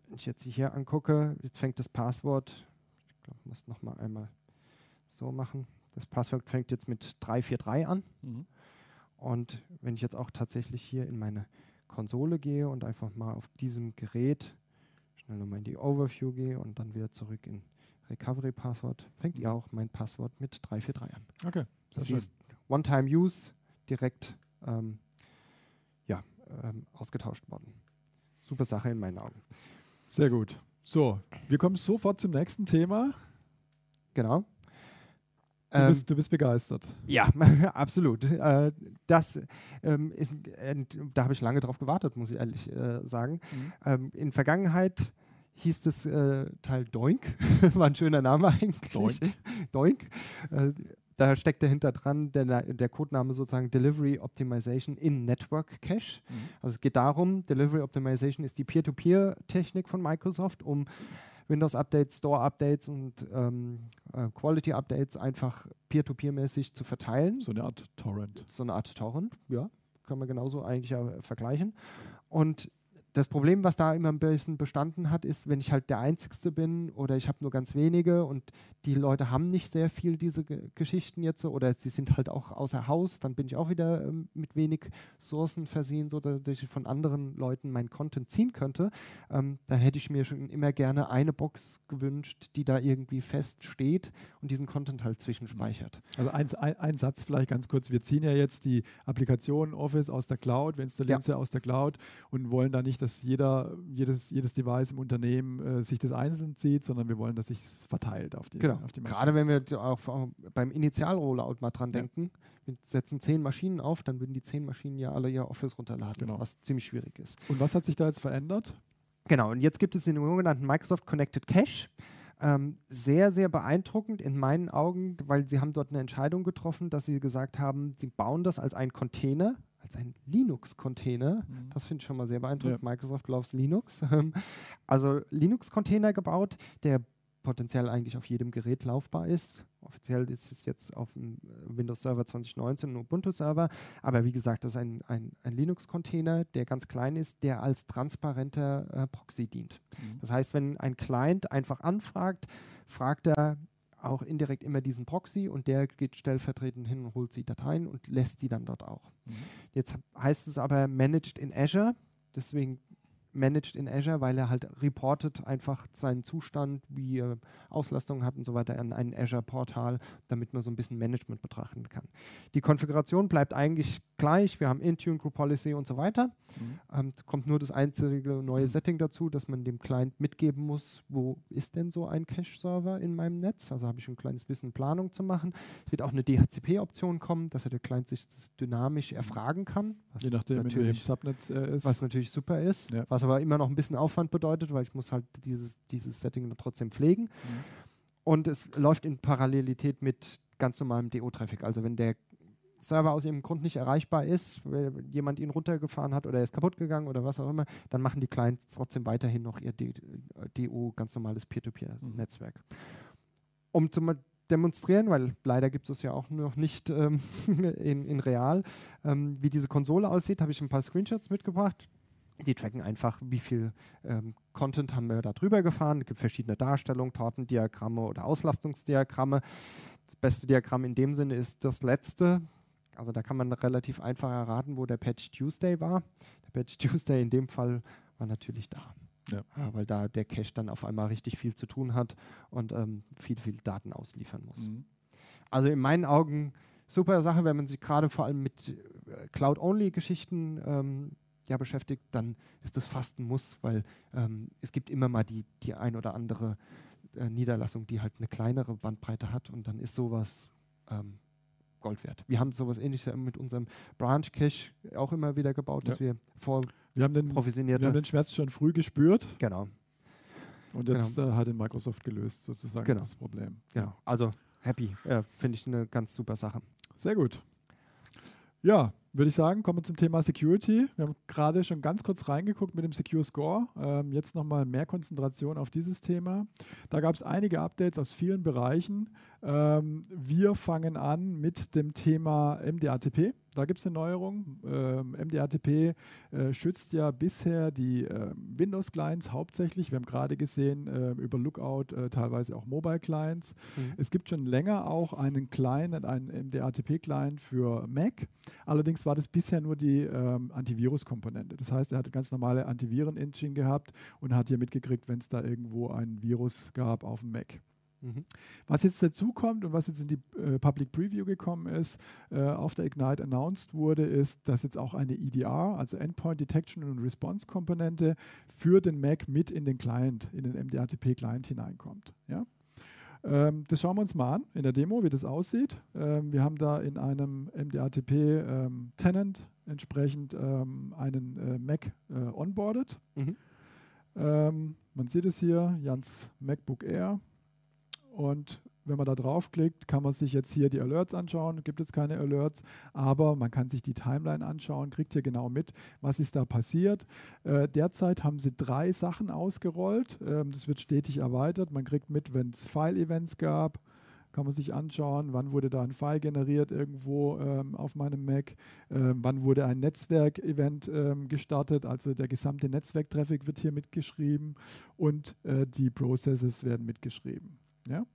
wenn ich jetzt hier angucke, jetzt fängt das Passwort, ich glaube, ich muss nochmal einmal so machen. Das Passwort fängt jetzt mit 343 an. Mhm. Und wenn ich jetzt auch tatsächlich hier in meine Konsole gehe und einfach mal auf diesem Gerät schnell nochmal in die Overview gehe und dann wieder zurück in Recovery Passwort, fängt ihr auch mein Passwort mit 343 an. Okay. Das ist One-Time-Use direkt ähm, ja, ähm, ausgetauscht worden. Super Sache in meinen Augen. Sehr gut. So, wir kommen sofort zum nächsten Thema. Genau. Du, ähm, bist, du bist, begeistert. Ja, absolut. Äh, das ähm, ist, äh, da habe ich lange drauf gewartet, muss ich ehrlich äh, sagen. Mhm. Ähm, in Vergangenheit hieß das äh, Teil Doink, war ein schöner Name eigentlich. Doink. Doink. Äh, da steckt dahinter dran der, der Codename sozusagen Delivery Optimization in Network Cache. Mhm. Also es geht darum, Delivery Optimization ist die Peer-to-Peer-Technik von Microsoft, um Windows-Updates, Store-Updates und ähm, äh, Quality-Updates einfach peer-to-peer-mäßig zu verteilen. So eine Art Torrent. So eine Art Torrent, ja. Kann man genauso eigentlich äh, vergleichen. Und das Problem, was da immer ein bisschen bestanden hat, ist, wenn ich halt der Einzigste bin oder ich habe nur ganz wenige und die Leute haben nicht sehr viel diese G Geschichten jetzt oder sie sind halt auch außer Haus, dann bin ich auch wieder ähm, mit wenig Sourcen versehen, so dass ich von anderen Leuten mein Content ziehen könnte. Ähm, dann hätte ich mir schon immer gerne eine Box gewünscht, die da irgendwie fest steht und diesen Content halt zwischenspeichert. Also ein, ein, ein Satz vielleicht ganz kurz. Wir ziehen ja jetzt die Applikation Office aus der Cloud, wir installieren ja. sie aus der Cloud und wollen da nicht dass jeder, jedes, jedes Device im Unternehmen äh, sich das einzeln zieht, sondern wir wollen, dass sich verteilt auf die, genau. auf die Gerade wenn wir auch beim Initial-Rollout mal dran ja. denken, wir setzen zehn Maschinen auf, dann würden die zehn Maschinen ja alle ihr Office runterladen, genau. was ziemlich schwierig ist. Und was hat sich da jetzt verändert? Genau, und jetzt gibt es den sogenannten Microsoft Connected Cache. Ähm, sehr, sehr beeindruckend in meinen Augen, weil sie haben dort eine Entscheidung getroffen, dass sie gesagt haben, sie bauen das als einen Container, als ein Linux-Container. Mhm. Das finde ich schon mal sehr beeindruckend. Ja. Microsoft loves Linux. also Linux-Container gebaut, der potenziell eigentlich auf jedem Gerät laufbar ist. Offiziell ist es jetzt auf dem äh, Windows Server 2019 und Ubuntu Server. Aber wie gesagt, das ist ein, ein, ein Linux-Container, der ganz klein ist, der als transparenter äh, Proxy dient. Mhm. Das heißt, wenn ein Client einfach anfragt, fragt er, auch indirekt immer diesen Proxy und der geht stellvertretend hin und holt die Dateien und lässt sie dann dort auch. Mhm. Jetzt heißt es aber Managed in Azure, deswegen managed in Azure, weil er halt reportet einfach seinen Zustand, wie er Auslastung hat und so weiter an ein Azure-Portal, damit man so ein bisschen Management betrachten kann. Die Konfiguration bleibt eigentlich gleich. Wir haben Intune, Group Policy und so weiter. Mhm. Ähm, kommt nur das einzige neue Setting dazu, dass man dem Client mitgeben muss, wo ist denn so ein Cache-Server in meinem Netz? Also habe ich ein kleines bisschen Planung zu machen. Es wird auch eine DHCP-Option kommen, dass er der Client sich dynamisch erfragen kann. Je nachdem, in welchem Subnetz er ist. Was natürlich super ist. Ja. Was was aber immer noch ein bisschen Aufwand bedeutet, weil ich muss halt dieses, dieses Setting trotzdem pflegen. Mhm. Und es läuft in Parallelität mit ganz normalem DO-Traffic. Also wenn der Server aus irgendeinem Grund nicht erreichbar ist, weil jemand ihn runtergefahren hat oder er ist kaputt gegangen oder was auch immer, dann machen die Clients trotzdem weiterhin noch ihr DO, ganz normales Peer-to-Peer-Netzwerk. Mhm. Um zu demonstrieren, weil leider gibt es ja auch noch nicht ähm, in, in real, ähm, wie diese Konsole aussieht, habe ich ein paar Screenshots mitgebracht. Die tracken einfach, wie viel ähm, Content haben wir da drüber gefahren. Es gibt verschiedene Darstellungen, Tortendiagramme oder Auslastungsdiagramme. Das beste Diagramm in dem Sinne ist das letzte. Also da kann man relativ einfach erraten, wo der Patch Tuesday war. Der Patch Tuesday in dem Fall war natürlich da. Ja. Ja, weil da der Cache dann auf einmal richtig viel zu tun hat und ähm, viel, viel Daten ausliefern muss. Mhm. Also in meinen Augen super Sache, wenn man sich gerade vor allem mit äh, Cloud-Only-Geschichten ähm, ja, beschäftigt, dann ist das fast ein Muss, weil ähm, es gibt immer mal die, die ein oder andere äh, Niederlassung, die halt eine kleinere Bandbreite hat und dann ist sowas ähm, Gold wert. Wir haben sowas ähnliches mit unserem Branch Cache auch immer wieder gebaut, ja. dass wir vor wir haben, den, wir haben den Schmerz schon früh gespürt. Genau. Und jetzt genau. äh, hat den Microsoft gelöst, sozusagen genau. das Problem. Genau. Also happy. Äh, Finde ich eine ganz super Sache. Sehr gut. Ja, würde ich sagen, kommen wir zum Thema Security. Wir haben gerade schon ganz kurz reingeguckt mit dem Secure Score. Ähm, jetzt nochmal mehr Konzentration auf dieses Thema. Da gab es einige Updates aus vielen Bereichen. Ähm, wir fangen an mit dem Thema MDATP. Da gibt es eine Neuerung. Ähm, MDATP äh, schützt ja bisher die äh, Windows-Clients hauptsächlich. Wir haben gerade gesehen äh, über Lookout äh, teilweise auch Mobile-Clients. Mhm. Es gibt schon länger auch einen Client, einen MDATP-Client für Mac. Allerdings war das bisher nur die ähm, Antivirus-Komponente. Das heißt, er hat eine ganz normale Antiviren-Engine gehabt und hat hier mitgekriegt, wenn es da irgendwo ein Virus gab auf dem Mac. Mhm. Was jetzt dazu kommt und was jetzt in die äh, Public Preview gekommen ist, äh, auf der Ignite announced wurde, ist, dass jetzt auch eine EDR, also Endpoint Detection und Response Komponente, für den Mac mit in den Client, in den MDRTP Client hineinkommt. Ja? Ähm, das schauen wir uns mal an in der Demo, wie das aussieht. Ähm, wir haben da in einem MDRTP ähm, Tenant entsprechend ähm, einen äh, Mac äh, onboarded. Mhm. Ähm, man sieht es hier, Jans MacBook Air und wenn man da draufklickt, kann man sich jetzt hier die Alerts anschauen. Gibt es keine Alerts, aber man kann sich die Timeline anschauen, kriegt hier genau mit, was ist da passiert. Äh, derzeit haben sie drei Sachen ausgerollt. Ähm, das wird stetig erweitert. Man kriegt mit, wenn es File-Events gab, kann man sich anschauen, wann wurde da ein File generiert irgendwo ähm, auf meinem Mac, ähm, wann wurde ein Netzwerk-Event ähm, gestartet, also der gesamte Netzwerktraffic wird hier mitgeschrieben und äh, die Processes werden mitgeschrieben. Ja?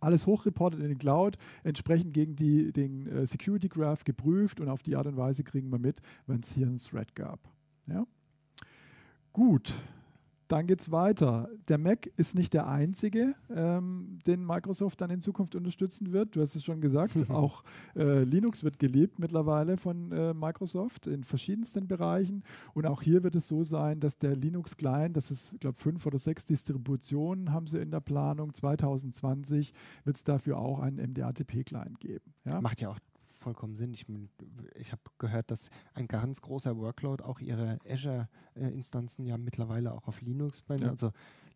Alles hochreportet in den Cloud, entsprechend gegen die, den äh, Security Graph geprüft und auf die Art und Weise kriegen wir mit, wenn es hier einen Thread gab. Ja? Gut, dann geht es weiter. Der Mac ist nicht der einzige, ähm, den Microsoft dann in Zukunft unterstützen wird. Du hast es schon gesagt, auch äh, Linux wird geliebt mittlerweile von äh, Microsoft in verschiedensten Bereichen. Und auch hier wird es so sein, dass der Linux-Client, das ist, ich glaube, fünf oder sechs Distributionen haben sie in der Planung. 2020 wird es dafür auch einen MDATP-Client geben. Ja? Macht ja auch vollkommen Sinn. Ich, ich habe gehört, dass ein ganz großer Workload auch ihre Azure-Instanzen ja mittlerweile auch auf Linux bei ja. Also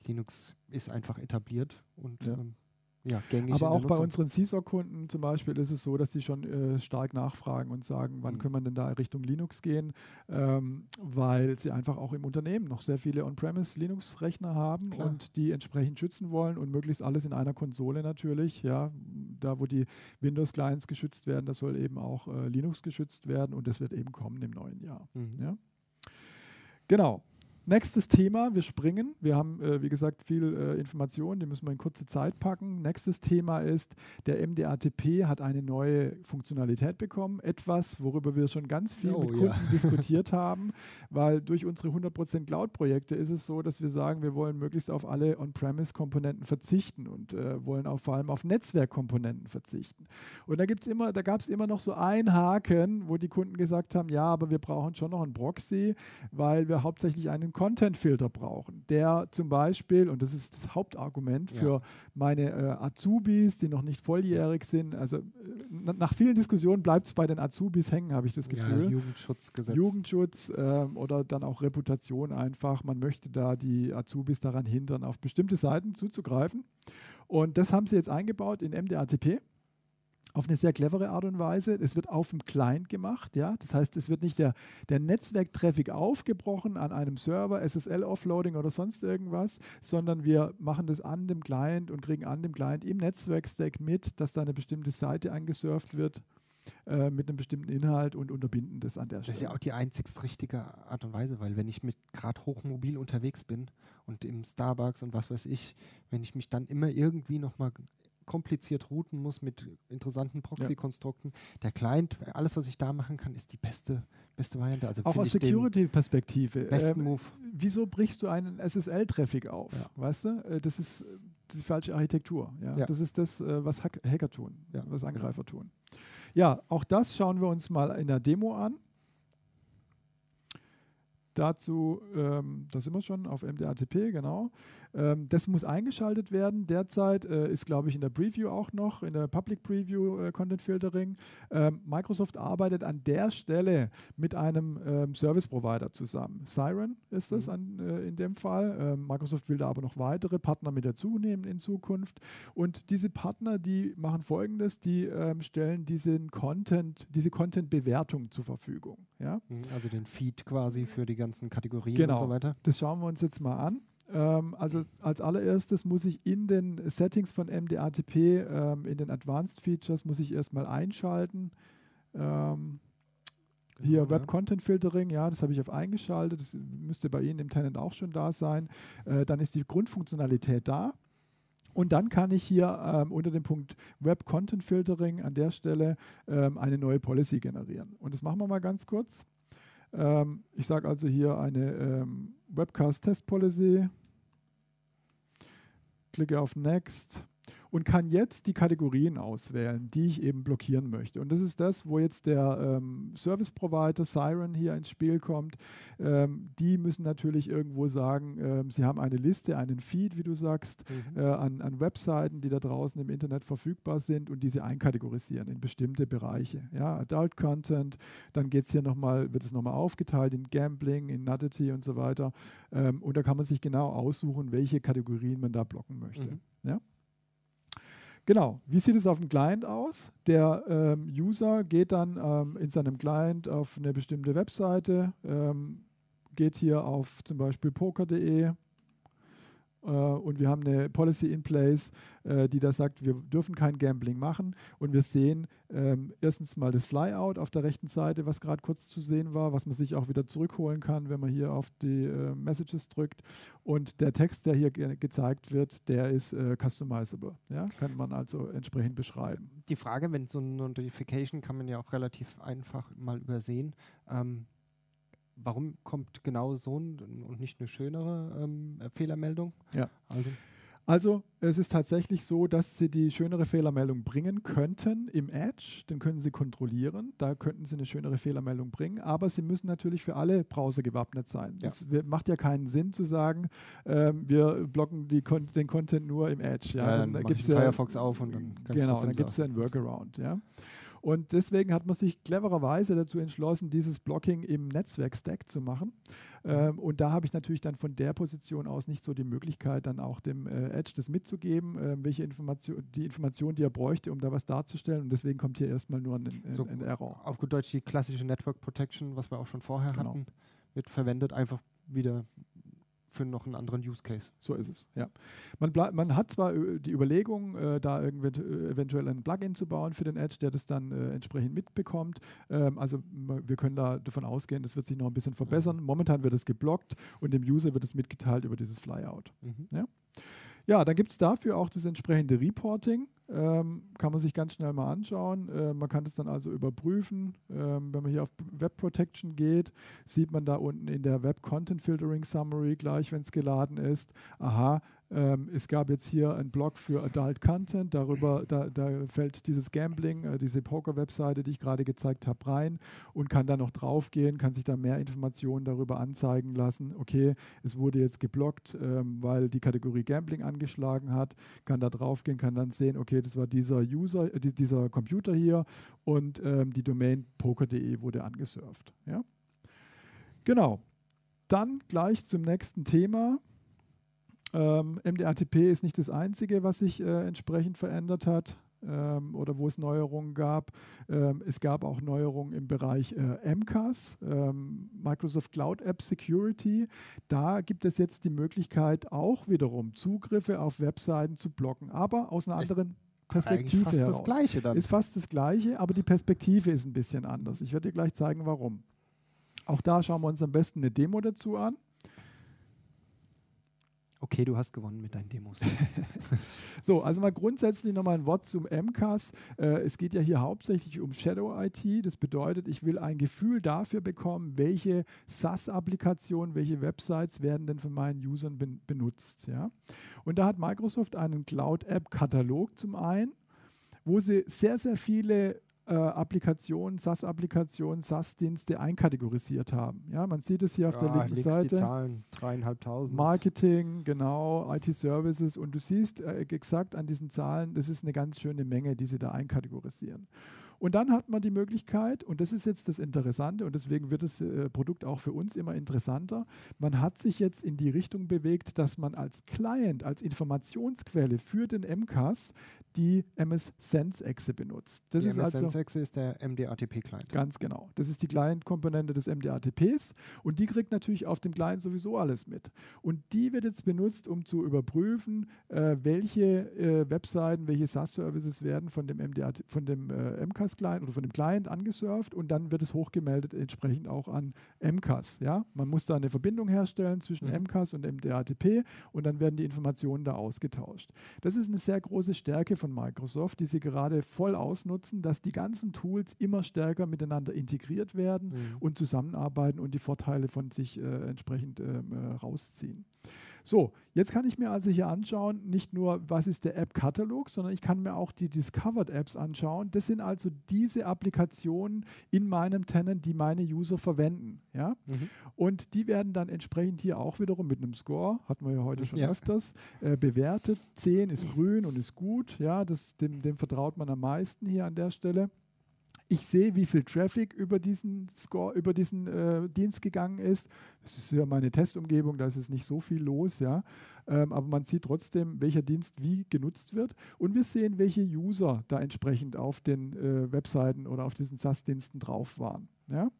Linux ist einfach etabliert und ja. ähm, ja, gängig. Aber auch bei unseren CISO-Kunden zum Beispiel ist es so, dass sie schon äh, stark nachfragen und sagen, wann mhm. können wir denn da Richtung Linux gehen, ähm, weil sie einfach auch im Unternehmen noch sehr viele On-Premise Linux-Rechner haben Klar. und die entsprechend schützen wollen und möglichst alles in einer Konsole natürlich. Ja, da wo die Windows-Clients geschützt werden, das soll eben auch äh, Linux geschützt werden und das wird eben kommen im neuen Jahr. Mhm. Ja? Genau. Nächstes Thema, wir springen. Wir haben, äh, wie gesagt, viel äh, Informationen, die müssen wir in kurze Zeit packen. Nächstes Thema ist, der MDATP hat eine neue Funktionalität bekommen. Etwas, worüber wir schon ganz viel oh, mit Kunden ja. diskutiert haben, weil durch unsere 100% Cloud-Projekte ist es so, dass wir sagen, wir wollen möglichst auf alle On-Premise-Komponenten verzichten und äh, wollen auch vor allem auf Netzwerkkomponenten verzichten. Und da, gibt's immer, da gab es immer noch so einen Haken, wo die Kunden gesagt haben, ja, aber wir brauchen schon noch einen Proxy, weil wir hauptsächlich einen Content-Filter brauchen, der zum Beispiel, und das ist das Hauptargument ja. für meine äh, Azubis, die noch nicht volljährig sind, also äh, nach vielen Diskussionen bleibt es bei den Azubis hängen, habe ich das Gefühl. Ja, Jugendschutzgesetz. Jugendschutz äh, oder dann auch Reputation einfach. Man möchte da die Azubis daran hindern, auf bestimmte Seiten zuzugreifen. Und das haben sie jetzt eingebaut in MDATP auf eine sehr clevere Art und Weise. Es wird auf dem Client gemacht, ja. Das heißt, es wird nicht der, der Netzwerktraffic aufgebrochen an einem Server, SSL-Offloading oder sonst irgendwas, sondern wir machen das an dem Client und kriegen an dem Client im Netzwerkstack mit, dass da eine bestimmte Seite angesurft wird äh, mit einem bestimmten Inhalt und unterbinden das an der Stelle. Das ist ja auch die einzigst richtige Art und Weise, weil wenn ich mit gerade hochmobil unterwegs bin und im Starbucks und was weiß ich, wenn ich mich dann immer irgendwie nochmal kompliziert routen muss mit interessanten Proxy-Konstrukten. Ja. Der Client, alles, was ich da machen kann, ist die beste, beste Variante. Also Auch aus Security-Perspektive. Besten ähm, Move. Wieso brichst du einen SSL-Traffic auf? Ja. Weißt du? Äh, das ist äh, die falsche Architektur. Ja? ja. Das ist das, äh, was Hacker tun, was Angreifer tun. Ja, auch das schauen wir uns mal in der Demo an. Dazu, ähm, da sind wir schon auf MDATP, genau. Ähm, das muss eingeschaltet werden. Derzeit äh, ist, glaube ich, in der Preview auch noch, in der Public Preview äh, Content Filtering. Ähm, Microsoft arbeitet an der Stelle mit einem ähm, Service Provider zusammen. Siren ist es mhm. äh, in dem Fall. Ähm, Microsoft will da aber noch weitere Partner mit dazu nehmen in Zukunft. Und diese Partner, die machen folgendes: die ähm, stellen diesen Content, diese Content-Bewertung zur Verfügung. Ja? Mhm, also den Feed quasi für die ganzen Kategorien genau. und so weiter. Das schauen wir uns jetzt mal an. Ähm, also als allererstes muss ich in den Settings von MDATP, ähm, in den Advanced Features, muss ich erstmal einschalten. Ähm, genau, hier Web Content Filtering, ja, das habe ich auf eingeschaltet. Das müsste bei Ihnen im Tenant auch schon da sein. Äh, dann ist die Grundfunktionalität da. Und dann kann ich hier ähm, unter dem Punkt Web Content Filtering an der Stelle ähm, eine neue Policy generieren. Und das machen wir mal ganz kurz. Ähm, ich sage also hier eine ähm, Webcast Test Policy, klicke auf Next und kann jetzt die Kategorien auswählen, die ich eben blockieren möchte. Und das ist das, wo jetzt der ähm, Service Provider Siren hier ins Spiel kommt. Ähm, die müssen natürlich irgendwo sagen, ähm, sie haben eine Liste, einen Feed, wie du sagst, mhm. äh, an, an, Webseiten, die da draußen im Internet verfügbar sind und diese einkategorisieren in bestimmte Bereiche. Ja, Adult Content, dann geht es hier nochmal, wird es nochmal aufgeteilt in Gambling, in Nudity und so weiter. Ähm, und da kann man sich genau aussuchen, welche Kategorien man da blocken möchte. Mhm. Ja? Genau, wie sieht es auf dem Client aus? Der ähm, User geht dann ähm, in seinem Client auf eine bestimmte Webseite, ähm, geht hier auf zum Beispiel poker.de, und wir haben eine Policy in place, äh, die da sagt, wir dürfen kein Gambling machen. Und wir sehen ähm, erstens mal das Flyout auf der rechten Seite, was gerade kurz zu sehen war, was man sich auch wieder zurückholen kann, wenn man hier auf die äh, Messages drückt. Und der Text, der hier ge gezeigt wird, der ist äh, customizable, ja, kann man also entsprechend beschreiben. Die Frage, wenn so eine Notification kann man ja auch relativ einfach mal übersehen, ähm, warum kommt genau so ein und nicht eine schönere ähm, Fehlermeldung? Ja. Also. also. es ist tatsächlich so, dass Sie die schönere Fehlermeldung bringen könnten im Edge. Den können Sie kontrollieren. Da könnten Sie eine schönere Fehlermeldung bringen. Aber Sie müssen natürlich für alle Browser gewappnet sein. Es ja. macht ja keinen Sinn zu sagen, ähm, wir blocken die, den Content nur im Edge. Ja, ja dann, dann gibt es ja, Firefox auf und dann Genau, dann gibt es ja einen Workaround. Ja. Und deswegen hat man sich clevererweise dazu entschlossen, dieses Blocking im Netzwerk-Stack zu machen. Ähm, und da habe ich natürlich dann von der Position aus nicht so die Möglichkeit, dann auch dem äh, Edge das mitzugeben, äh, welche Information, die Information, die er bräuchte, um da was darzustellen. Und deswegen kommt hier erstmal nur ein, ein, so, ein Error. Auf gut Deutsch die klassische Network Protection, was wir auch schon vorher genau. hatten, wird verwendet, einfach wieder für noch einen anderen Use Case. So ist es, ja. Man, man hat zwar äh, die Überlegung, äh, da äh, eventuell ein Plugin zu bauen für den Edge, der das dann äh, entsprechend mitbekommt. Ähm, also wir können da davon ausgehen, das wird sich noch ein bisschen verbessern. Mhm. Momentan wird es geblockt und dem User wird es mitgeteilt über dieses Flyout. Mhm. Ja? Ja, dann gibt es dafür auch das entsprechende Reporting. Ähm, kann man sich ganz schnell mal anschauen. Äh, man kann das dann also überprüfen. Ähm, wenn man hier auf Web Protection geht, sieht man da unten in der Web Content Filtering Summary gleich, wenn es geladen ist, aha, ähm, es gab jetzt hier einen Blog für Adult Content, darüber da, da fällt dieses Gambling, äh, diese Poker-Webseite, die ich gerade gezeigt habe, rein und kann da noch draufgehen, kann sich da mehr Informationen darüber anzeigen lassen. Okay, es wurde jetzt geblockt, ähm, weil die Kategorie Gambling angeschlagen hat, kann da draufgehen, kann dann sehen, okay, das war dieser User, äh, dieser Computer hier und ähm, die Domain poker.de wurde angesurft. Ja? Genau. Dann gleich zum nächsten Thema. Ähm, MDRTP ist nicht das Einzige, was sich äh, entsprechend verändert hat ähm, oder wo es Neuerungen gab. Ähm, es gab auch Neuerungen im Bereich äh, MCAS, ähm, Microsoft Cloud App Security. Da gibt es jetzt die Möglichkeit, auch wiederum Zugriffe auf Webseiten zu blocken, aber aus einer anderen Perspektive fast heraus. das Gleiche dann. Ist fast das Gleiche, aber die Perspektive ist ein bisschen anders. Ich werde dir gleich zeigen, warum. Auch da schauen wir uns am besten eine Demo dazu an. Okay, du hast gewonnen mit deinen Demos. So, also mal grundsätzlich nochmal ein Wort zum MCAS. Äh, es geht ja hier hauptsächlich um Shadow IT. Das bedeutet, ich will ein Gefühl dafür bekommen, welche SaaS-Applikationen, welche Websites werden denn von meinen Usern ben benutzt. Ja? Und da hat Microsoft einen Cloud-App-Katalog zum einen, wo sie sehr, sehr viele äh, Applikationen, SaaS-Applikationen, SaaS-Dienste einkategorisiert haben. Ja, man sieht es hier auf ja, der linken Seite. Die Zahlen, dreieinhalbtausend. Marketing, genau, IT-Services und du siehst äh, exakt an diesen Zahlen, das ist eine ganz schöne Menge, die sie da einkategorisieren. Und dann hat man die Möglichkeit, und das ist jetzt das Interessante, und deswegen wird das äh, Produkt auch für uns immer interessanter, man hat sich jetzt in die Richtung bewegt, dass man als Client, als Informationsquelle für den MCAS die MS Sense Exe benutzt. Das die ist MS also Sense ist der MDATP-Client. Ganz genau. Das ist die Client-Komponente des MDATPs und die kriegt natürlich auf dem Client sowieso alles mit. Und die wird jetzt benutzt, um zu überprüfen, äh, welche äh, Webseiten, welche SaaS-Services werden von dem, MDAT, von dem äh, MCAS-Client oder von dem Client angesurft und dann wird es hochgemeldet entsprechend auch an MCAS. Ja? Man muss da eine Verbindung herstellen zwischen mhm. MCAS und MDATP und dann werden die Informationen da ausgetauscht. Das ist eine sehr große Stärke von von Microsoft, die sie gerade voll ausnutzen, dass die ganzen Tools immer stärker miteinander integriert werden mhm. und zusammenarbeiten und die Vorteile von sich äh, entsprechend ähm, äh, rausziehen. So, jetzt kann ich mir also hier anschauen, nicht nur, was ist der App-Katalog, sondern ich kann mir auch die Discovered Apps anschauen. Das sind also diese Applikationen in meinem Tenant, die meine User verwenden. Ja? Mhm. Und die werden dann entsprechend hier auch wiederum mit einem Score, hatten wir ja heute schon ja. öfters, äh, bewertet. 10 ist grün und ist gut. Ja, das, dem, dem vertraut man am meisten hier an der Stelle. Ich sehe, wie viel Traffic über diesen Score, über diesen äh, Dienst gegangen ist. Das ist ja meine Testumgebung, da ist es nicht so viel los, ja. Ähm, aber man sieht trotzdem, welcher Dienst wie genutzt wird. Und wir sehen, welche User da entsprechend auf den äh, Webseiten oder auf diesen SaaS-Diensten drauf waren. Ja.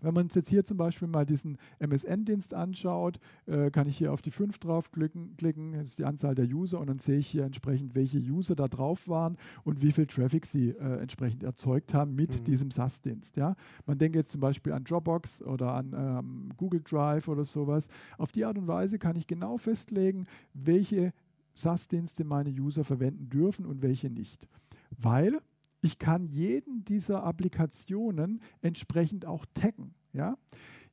Wenn man uns jetzt hier zum Beispiel mal diesen MSN-Dienst anschaut, äh, kann ich hier auf die 5 draufklicken, klicken, das ist die Anzahl der User und dann sehe ich hier entsprechend, welche User da drauf waren und wie viel Traffic sie äh, entsprechend erzeugt haben mit mhm. diesem SaaS-Dienst. Ja? Man denkt jetzt zum Beispiel an Dropbox oder an ähm, Google Drive oder sowas. Auf die Art und Weise kann ich genau festlegen, welche SaaS-Dienste meine User verwenden dürfen und welche nicht. Weil ich kann jeden dieser Applikationen entsprechend auch taggen. Ja?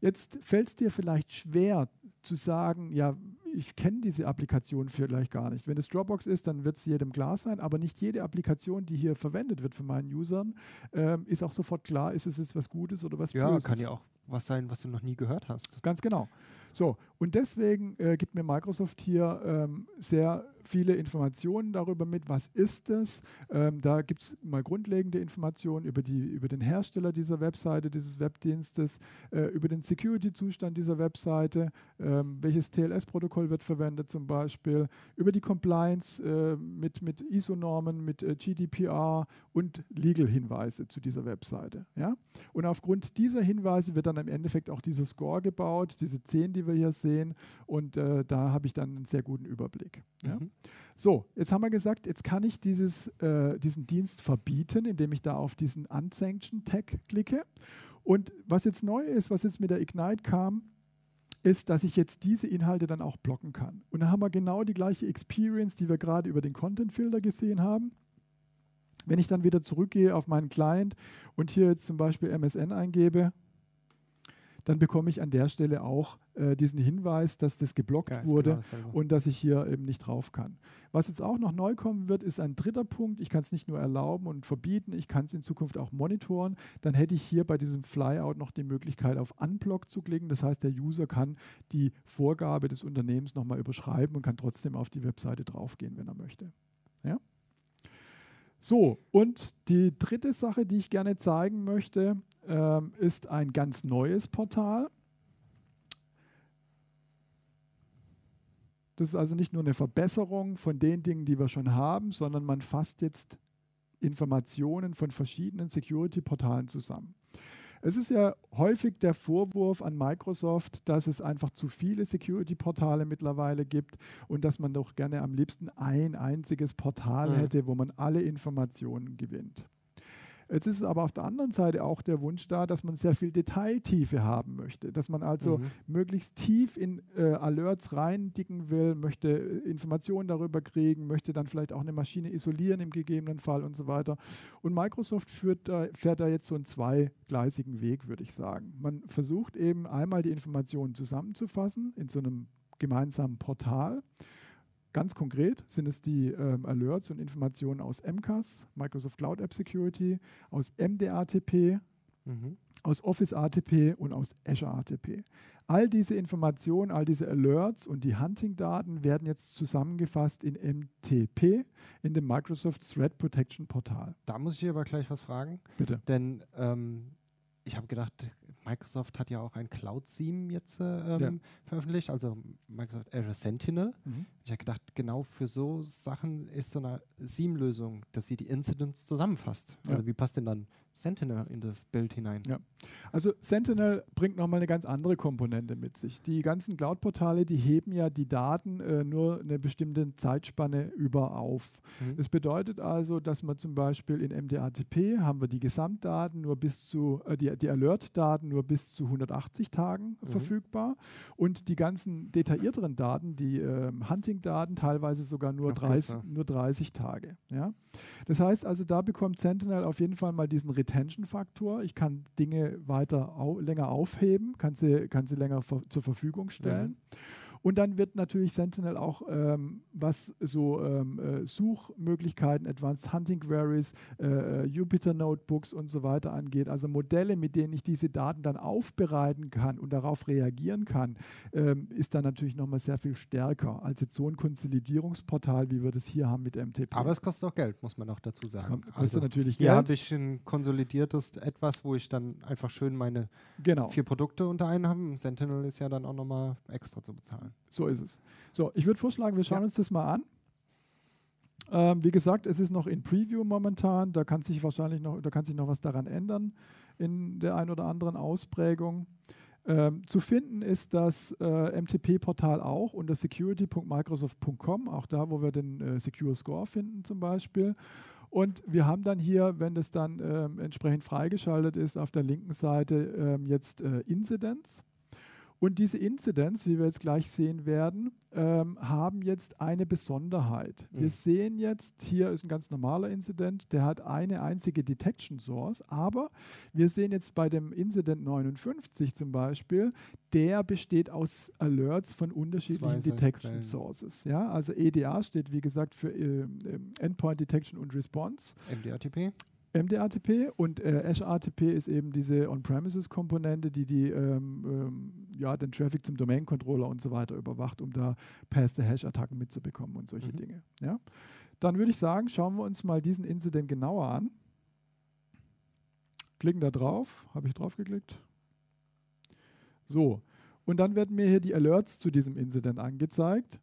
Jetzt fällt es dir vielleicht schwer zu sagen, ja, ich kenne diese Applikation vielleicht gar nicht. Wenn es Dropbox ist, dann wird es jedem klar sein, aber nicht jede Applikation, die hier verwendet wird von meinen Usern, ähm, ist auch sofort klar, ist es jetzt was Gutes oder was ja, Böses. Ja, kann ja auch was sein, was du noch nie gehört hast. Ganz genau. So, und deswegen äh, gibt mir Microsoft hier ähm, sehr viele Informationen darüber mit, was ist es. Ähm, da gibt es mal grundlegende Informationen über, die, über den Hersteller dieser Webseite, dieses Webdienstes, äh, über den Security-Zustand dieser Webseite, ähm, welches TLS-Protokoll wird verwendet zum Beispiel, über die Compliance äh, mit, mit ISO-Normen, mit äh, GDPR und Legal-Hinweise zu dieser Webseite. Ja? Und aufgrund dieser Hinweise wird dann im Endeffekt auch dieser Score gebaut, diese 10, die wir hier sehen. Und äh, da habe ich dann einen sehr guten Überblick. Ja? So, jetzt haben wir gesagt, jetzt kann ich dieses, äh, diesen Dienst verbieten, indem ich da auf diesen Unsanctioned-Tag klicke. Und was jetzt neu ist, was jetzt mit der Ignite kam, ist, dass ich jetzt diese Inhalte dann auch blocken kann. Und dann haben wir genau die gleiche Experience, die wir gerade über den Content-Filter gesehen haben. Wenn ich dann wieder zurückgehe auf meinen Client und hier jetzt zum Beispiel MSN eingebe, dann bekomme ich an der Stelle auch äh, diesen Hinweis, dass das geblockt ja, wurde genau und dass ich hier eben nicht drauf kann. Was jetzt auch noch neu kommen wird, ist ein dritter Punkt. Ich kann es nicht nur erlauben und verbieten, ich kann es in Zukunft auch monitoren. Dann hätte ich hier bei diesem Flyout noch die Möglichkeit, auf Unblock zu klicken. Das heißt, der User kann die Vorgabe des Unternehmens nochmal überschreiben und kann trotzdem auf die Webseite draufgehen, wenn er möchte. Ja? So, und die dritte Sache, die ich gerne zeigen möchte, ähm, ist ein ganz neues Portal. Das ist also nicht nur eine Verbesserung von den Dingen, die wir schon haben, sondern man fasst jetzt Informationen von verschiedenen Security-Portalen zusammen. Es ist ja häufig der Vorwurf an Microsoft, dass es einfach zu viele Security-Portale mittlerweile gibt und dass man doch gerne am liebsten ein einziges Portal mhm. hätte, wo man alle Informationen gewinnt. Jetzt ist es aber auf der anderen Seite auch der Wunsch da, dass man sehr viel Detailtiefe haben möchte, dass man also mhm. möglichst tief in äh, Alerts reindicken will, möchte äh, Informationen darüber kriegen, möchte dann vielleicht auch eine Maschine isolieren im gegebenen Fall und so weiter. Und Microsoft führt da, fährt da jetzt so einen zweigleisigen Weg, würde ich sagen. Man versucht eben einmal die Informationen zusammenzufassen in so einem gemeinsamen Portal. Ganz konkret sind es die ähm, Alerts und Informationen aus MCAS, Microsoft Cloud App Security, aus MDATP, mhm. aus Office ATP und aus Azure ATP. All diese Informationen, all diese Alerts und die Hunting-Daten werden jetzt zusammengefasst in MTP, in dem Microsoft Threat Protection Portal. Da muss ich aber gleich was fragen. Bitte. Denn ähm, ich habe gedacht, Microsoft hat ja auch ein Cloud-Theme jetzt äh, ähm, ja. veröffentlicht, also Microsoft Azure Sentinel. Mhm. Ich habe gedacht, genau für so Sachen ist so eine Theme-Lösung, dass sie die Incidents zusammenfasst. Ja. Also wie passt denn dann Sentinel in das Bild hinein? Ja. Also Sentinel bringt nochmal eine ganz andere Komponente mit sich. Die ganzen Cloud-Portale, die heben ja die Daten äh, nur eine bestimmte Zeitspanne über auf. Mhm. Das bedeutet also, dass man zum Beispiel in MDATP haben wir die Gesamtdaten nur bis zu, äh, die, die Alert-Daten nur bis zu 180 Tagen mhm. verfügbar und die ganzen detaillierteren Daten, die äh, Hunting-Daten, teilweise sogar nur, 30, nur 30 Tage. Ja? Das heißt also, da bekommt Sentinel auf jeden Fall mal diesen Retention-Faktor. Ich kann Dinge weiter au länger aufheben, kann sie, kann sie länger zur Verfügung stellen. Mhm. Und dann wird natürlich Sentinel auch, ähm, was so ähm, äh, Suchmöglichkeiten, Advanced Hunting Queries, äh, äh, Jupyter Notebooks und so weiter angeht, also Modelle, mit denen ich diese Daten dann aufbereiten kann und darauf reagieren kann, ähm, ist dann natürlich nochmal sehr viel stärker als jetzt so ein Konsolidierungsportal, wie wir das hier haben mit MTP. Aber es kostet auch Geld, muss man auch dazu sagen. Kostet also natürlich Geld. Hier habe ich ein konsolidiertes etwas, wo ich dann einfach schön meine genau. vier Produkte unter einen habe. Sentinel ist ja dann auch nochmal extra zu bezahlen. So ist es. So, ich würde vorschlagen, wir schauen ja. uns das mal an. Ähm, wie gesagt, es ist noch in Preview momentan. Da kann sich wahrscheinlich noch, da kann sich noch was daran ändern in der ein oder anderen Ausprägung. Ähm, zu finden ist das äh, MTP-Portal auch unter security.microsoft.com, auch da, wo wir den äh, Secure Score finden zum Beispiel. Und wir haben dann hier, wenn das dann ähm, entsprechend freigeschaltet ist, auf der linken Seite ähm, jetzt äh, Incidents. Und diese Incidents, wie wir jetzt gleich sehen werden, ähm, haben jetzt eine Besonderheit. Mhm. Wir sehen jetzt, hier ist ein ganz normaler Incident, der hat eine einzige Detection Source, aber wir sehen jetzt bei dem Incident 59 zum Beispiel, der besteht aus Alerts von unterschiedlichen Detection Sources. Ja? Also EDA steht, wie gesagt, für äh, Endpoint Detection und Response. MDRTP? MDATP und äh, Azure ATP ist eben diese On-Premises-Komponente, die, die ähm, ähm, ja, den Traffic zum Domain-Controller und so weiter überwacht, um da Pass-the-Hash-Attacken mitzubekommen und solche mhm. Dinge. Ja? Dann würde ich sagen, schauen wir uns mal diesen Incident genauer an. Klicken da drauf. Habe ich drauf geklickt? So. Und dann werden mir hier die Alerts zu diesem Incident angezeigt.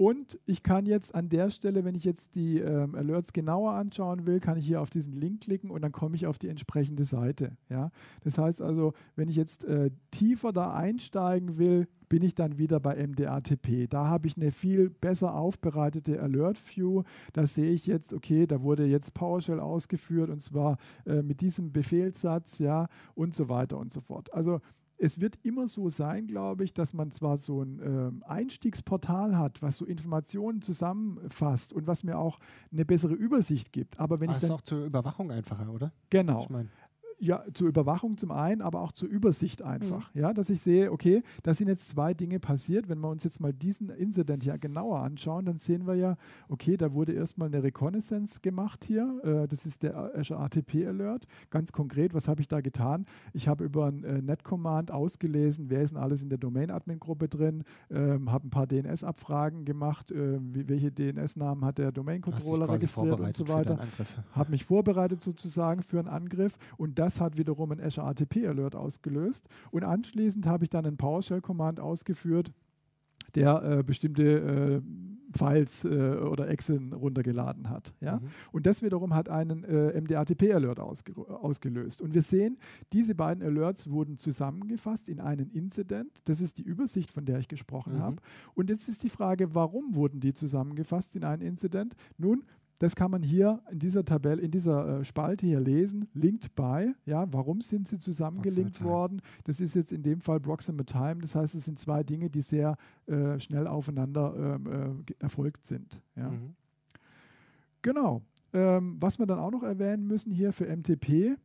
Und ich kann jetzt an der Stelle, wenn ich jetzt die ähm, Alerts genauer anschauen will, kann ich hier auf diesen Link klicken und dann komme ich auf die entsprechende Seite. Ja? Das heißt also, wenn ich jetzt äh, tiefer da einsteigen will, bin ich dann wieder bei MDATP. Da habe ich eine viel besser aufbereitete Alert View. Da sehe ich jetzt, okay, da wurde jetzt PowerShell ausgeführt und zwar äh, mit diesem Befehlssatz, ja, und so weiter und so fort. Also es wird immer so sein, glaube ich, dass man zwar so ein äh, Einstiegsportal hat, was so Informationen zusammenfasst und was mir auch eine bessere Übersicht gibt. Aber wenn ah, ich dann, ist auch zur Überwachung einfacher, oder? Genau. Ich mein ja, zur Überwachung zum einen, aber auch zur Übersicht einfach. Mhm. Ja, dass ich sehe, okay, da sind jetzt zwei Dinge passiert. Wenn wir uns jetzt mal diesen Incident ja genauer anschauen, dann sehen wir ja, okay, da wurde erstmal eine Reconnaissance gemacht hier. Äh, das ist der Azure ATP Alert. Ganz konkret, was habe ich da getan? Ich habe über ein äh, Net-Command ausgelesen, wer ist denn alles in der Domain-Admin-Gruppe drin, ähm, habe ein paar DNS-Abfragen gemacht, äh, wie, welche DNS-Namen hat der Domain-Controller registriert und so weiter. Habe mich vorbereitet sozusagen für einen Angriff und das das hat wiederum ein Azure ATP Alert ausgelöst. Und anschließend habe ich dann ein PowerShell-Command ausgeführt, der äh, bestimmte äh, Files äh, oder Exen runtergeladen hat. Ja? Mhm. Und das wiederum hat einen äh, MDATP-Alert ausge ausgelöst. Und wir sehen, diese beiden Alerts wurden zusammengefasst in einen Incident. Das ist die Übersicht, von der ich gesprochen mhm. habe. Und jetzt ist die Frage, warum wurden die zusammengefasst in einen Incident? Nun, das kann man hier in dieser Tabelle, in dieser äh, Spalte hier lesen. Linked by, ja, warum sind sie zusammengelinkt worden? Das ist jetzt in dem Fall Proximate Time. Das heißt, es sind zwei Dinge, die sehr äh, schnell aufeinander ähm, äh, erfolgt sind. Ja. Mhm. Genau. Ähm, was wir dann auch noch erwähnen müssen hier für MTP,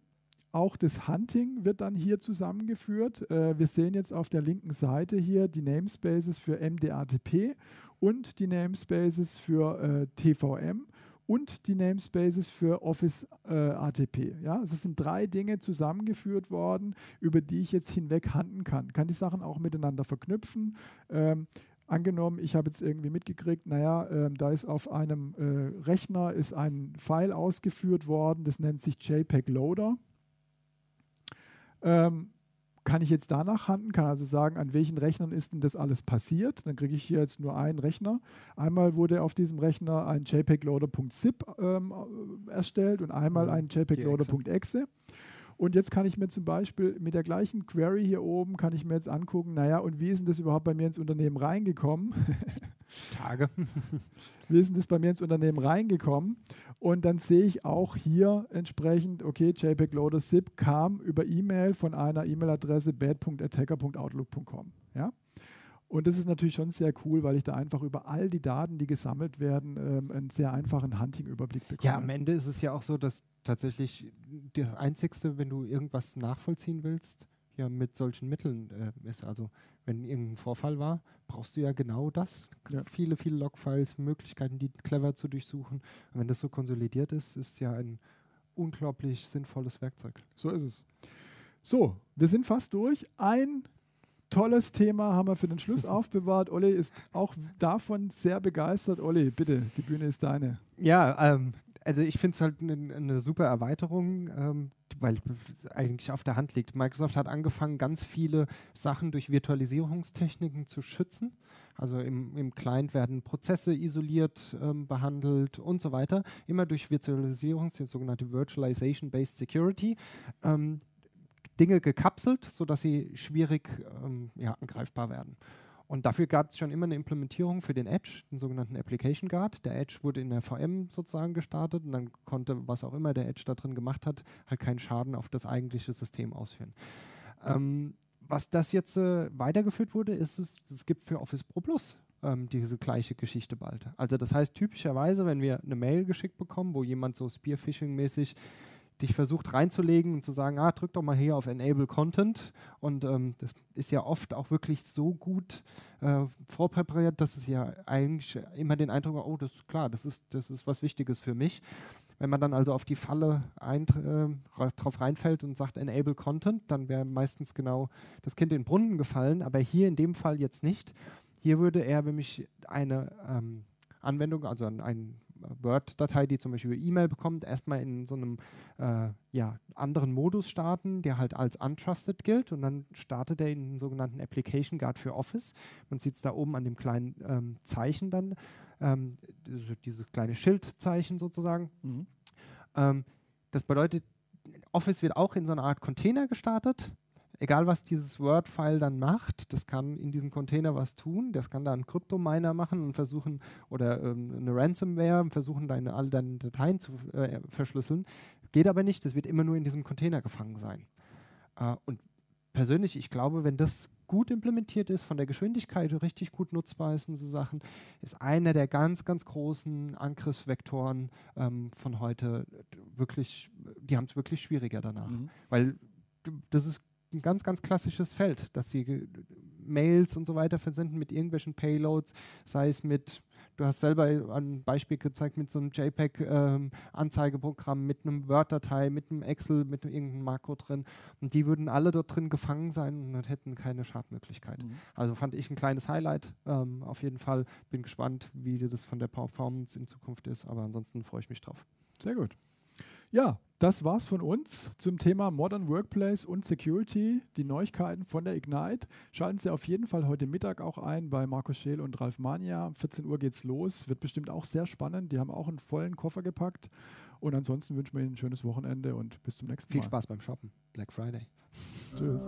auch das Hunting wird dann hier zusammengeführt. Äh, wir sehen jetzt auf der linken Seite hier die Namespaces für MDATP und die Namespaces für äh, TVM und die Namespaces für Office äh, ATP. Ja, also es sind drei Dinge zusammengeführt worden, über die ich jetzt hinweg handeln kann. Kann die Sachen auch miteinander verknüpfen. Ähm, angenommen, ich habe jetzt irgendwie mitgekriegt, naja, ähm, da ist auf einem äh, Rechner ist ein File ausgeführt worden, das nennt sich JPEG Loader. Ähm, kann ich jetzt danach handeln, kann also sagen, an welchen Rechnern ist denn das alles passiert. Dann kriege ich hier jetzt nur einen Rechner. Einmal wurde auf diesem Rechner ein JPEG-Loader.zip ähm, erstellt und einmal mhm. ein JPEG-Loader.exe. Und jetzt kann ich mir zum Beispiel mit der gleichen Query hier oben, kann ich mir jetzt angucken, naja, und wie ist denn das überhaupt bei mir ins Unternehmen reingekommen? Tage. wie ist denn das bei mir ins Unternehmen reingekommen? Und dann sehe ich auch hier entsprechend, okay, JPEG Loader ZIP kam über E-Mail von einer E-Mail-Adresse bad.attacker.outlook.com. Ja? Und das ist natürlich schon sehr cool, weil ich da einfach über all die Daten, die gesammelt werden, ähm, einen sehr einfachen Hunting-Überblick bekomme. Ja, am Ende ist es ja auch so, dass tatsächlich das Einzigste, wenn du irgendwas nachvollziehen willst, ja mit solchen Mitteln äh, ist. Also wenn irgendein Vorfall war, brauchst du ja genau das. Ja. Viele, viele Logfiles, Möglichkeiten, die clever zu durchsuchen. Und wenn das so konsolidiert ist, ist ja ein unglaublich sinnvolles Werkzeug. So ist es. So, wir sind fast durch. Ein tolles Thema haben wir für den Schluss aufbewahrt. Olli ist auch davon sehr begeistert. Olli, bitte, die Bühne ist deine. Ja, ähm, also ich finde es halt eine ne super Erweiterung, ähm, weil eigentlich auf der Hand liegt. Microsoft hat angefangen, ganz viele Sachen durch Virtualisierungstechniken zu schützen. Also im, im Client werden Prozesse isoliert ähm, behandelt und so weiter. Immer durch Virtualisierung, die sogenannte Virtualization-Based Security. Ähm, Dinge gekapselt, sodass sie schwierig ähm, ja, angreifbar werden. Und dafür gab es schon immer eine Implementierung für den Edge, den sogenannten Application Guard. Der Edge wurde in der VM sozusagen gestartet und dann konnte, was auch immer der Edge da drin gemacht hat, halt keinen Schaden auf das eigentliche System ausführen. Ähm, was das jetzt äh, weitergeführt wurde, ist es, es gibt für Office Pro Plus ähm, diese gleiche Geschichte bald. Also das heißt typischerweise, wenn wir eine Mail geschickt bekommen, wo jemand so Spearphishing-mäßig dich versucht reinzulegen und zu sagen, ah, drück doch mal hier auf Enable Content. Und ähm, das ist ja oft auch wirklich so gut äh, vorpräpariert, dass es ja eigentlich immer den Eindruck hat, oh, das ist klar, das ist, das ist was Wichtiges für mich. Wenn man dann also auf die Falle äh, drauf reinfällt und sagt Enable Content, dann wäre meistens genau das Kind in den Brunnen gefallen, aber hier in dem Fall jetzt nicht. Hier würde er nämlich eine ähm, Anwendung, also ein, ein Word-Datei, die zum Beispiel über E-Mail bekommt, erstmal in so einem äh, ja, anderen Modus starten, der halt als untrusted gilt und dann startet er in den sogenannten Application Guard für Office. Man sieht es da oben an dem kleinen ähm, Zeichen dann, ähm, dieses kleine Schildzeichen sozusagen. Mhm. Ähm, das bedeutet, Office wird auch in so einer Art Container gestartet egal was dieses Word-File dann macht, das kann in diesem Container was tun. Das kann da einen Kryptominer machen und versuchen, oder ähm, eine Ransomware versuchen, deine, all deine Dateien zu äh, verschlüsseln. Geht aber nicht, das wird immer nur in diesem Container gefangen sein. Äh, und persönlich, ich glaube, wenn das gut implementiert ist, von der Geschwindigkeit richtig gut nutzbar ist und so Sachen, ist einer der ganz, ganz großen Angriffsvektoren ähm, von heute wirklich, die haben es wirklich schwieriger danach. Mhm. Weil das ist ein ganz, ganz klassisches Feld, dass sie Mails und so weiter versenden mit irgendwelchen Payloads, sei es mit, du hast selber ein Beispiel gezeigt mit so einem JPEG-Anzeigeprogramm, ähm, mit einem Word-Datei, mit einem Excel, mit irgendeinem Makro drin. Und die würden alle dort drin gefangen sein und hätten keine Schadmöglichkeit. Mhm. Also fand ich ein kleines Highlight. Ähm, auf jeden Fall bin gespannt, wie das von der Performance in Zukunft ist, aber ansonsten freue ich mich drauf. Sehr gut. Ja, das war's von uns zum Thema Modern Workplace und Security, die Neuigkeiten von der Ignite. Schalten Sie auf jeden Fall heute Mittag auch ein bei Markus Scheel und Ralf Mania. Um 14 Uhr geht's los. Wird bestimmt auch sehr spannend. Die haben auch einen vollen Koffer gepackt. Und ansonsten wünschen wir Ihnen ein schönes Wochenende und bis zum nächsten Mal. Viel Spaß beim Shoppen. Black Friday. Tschüss.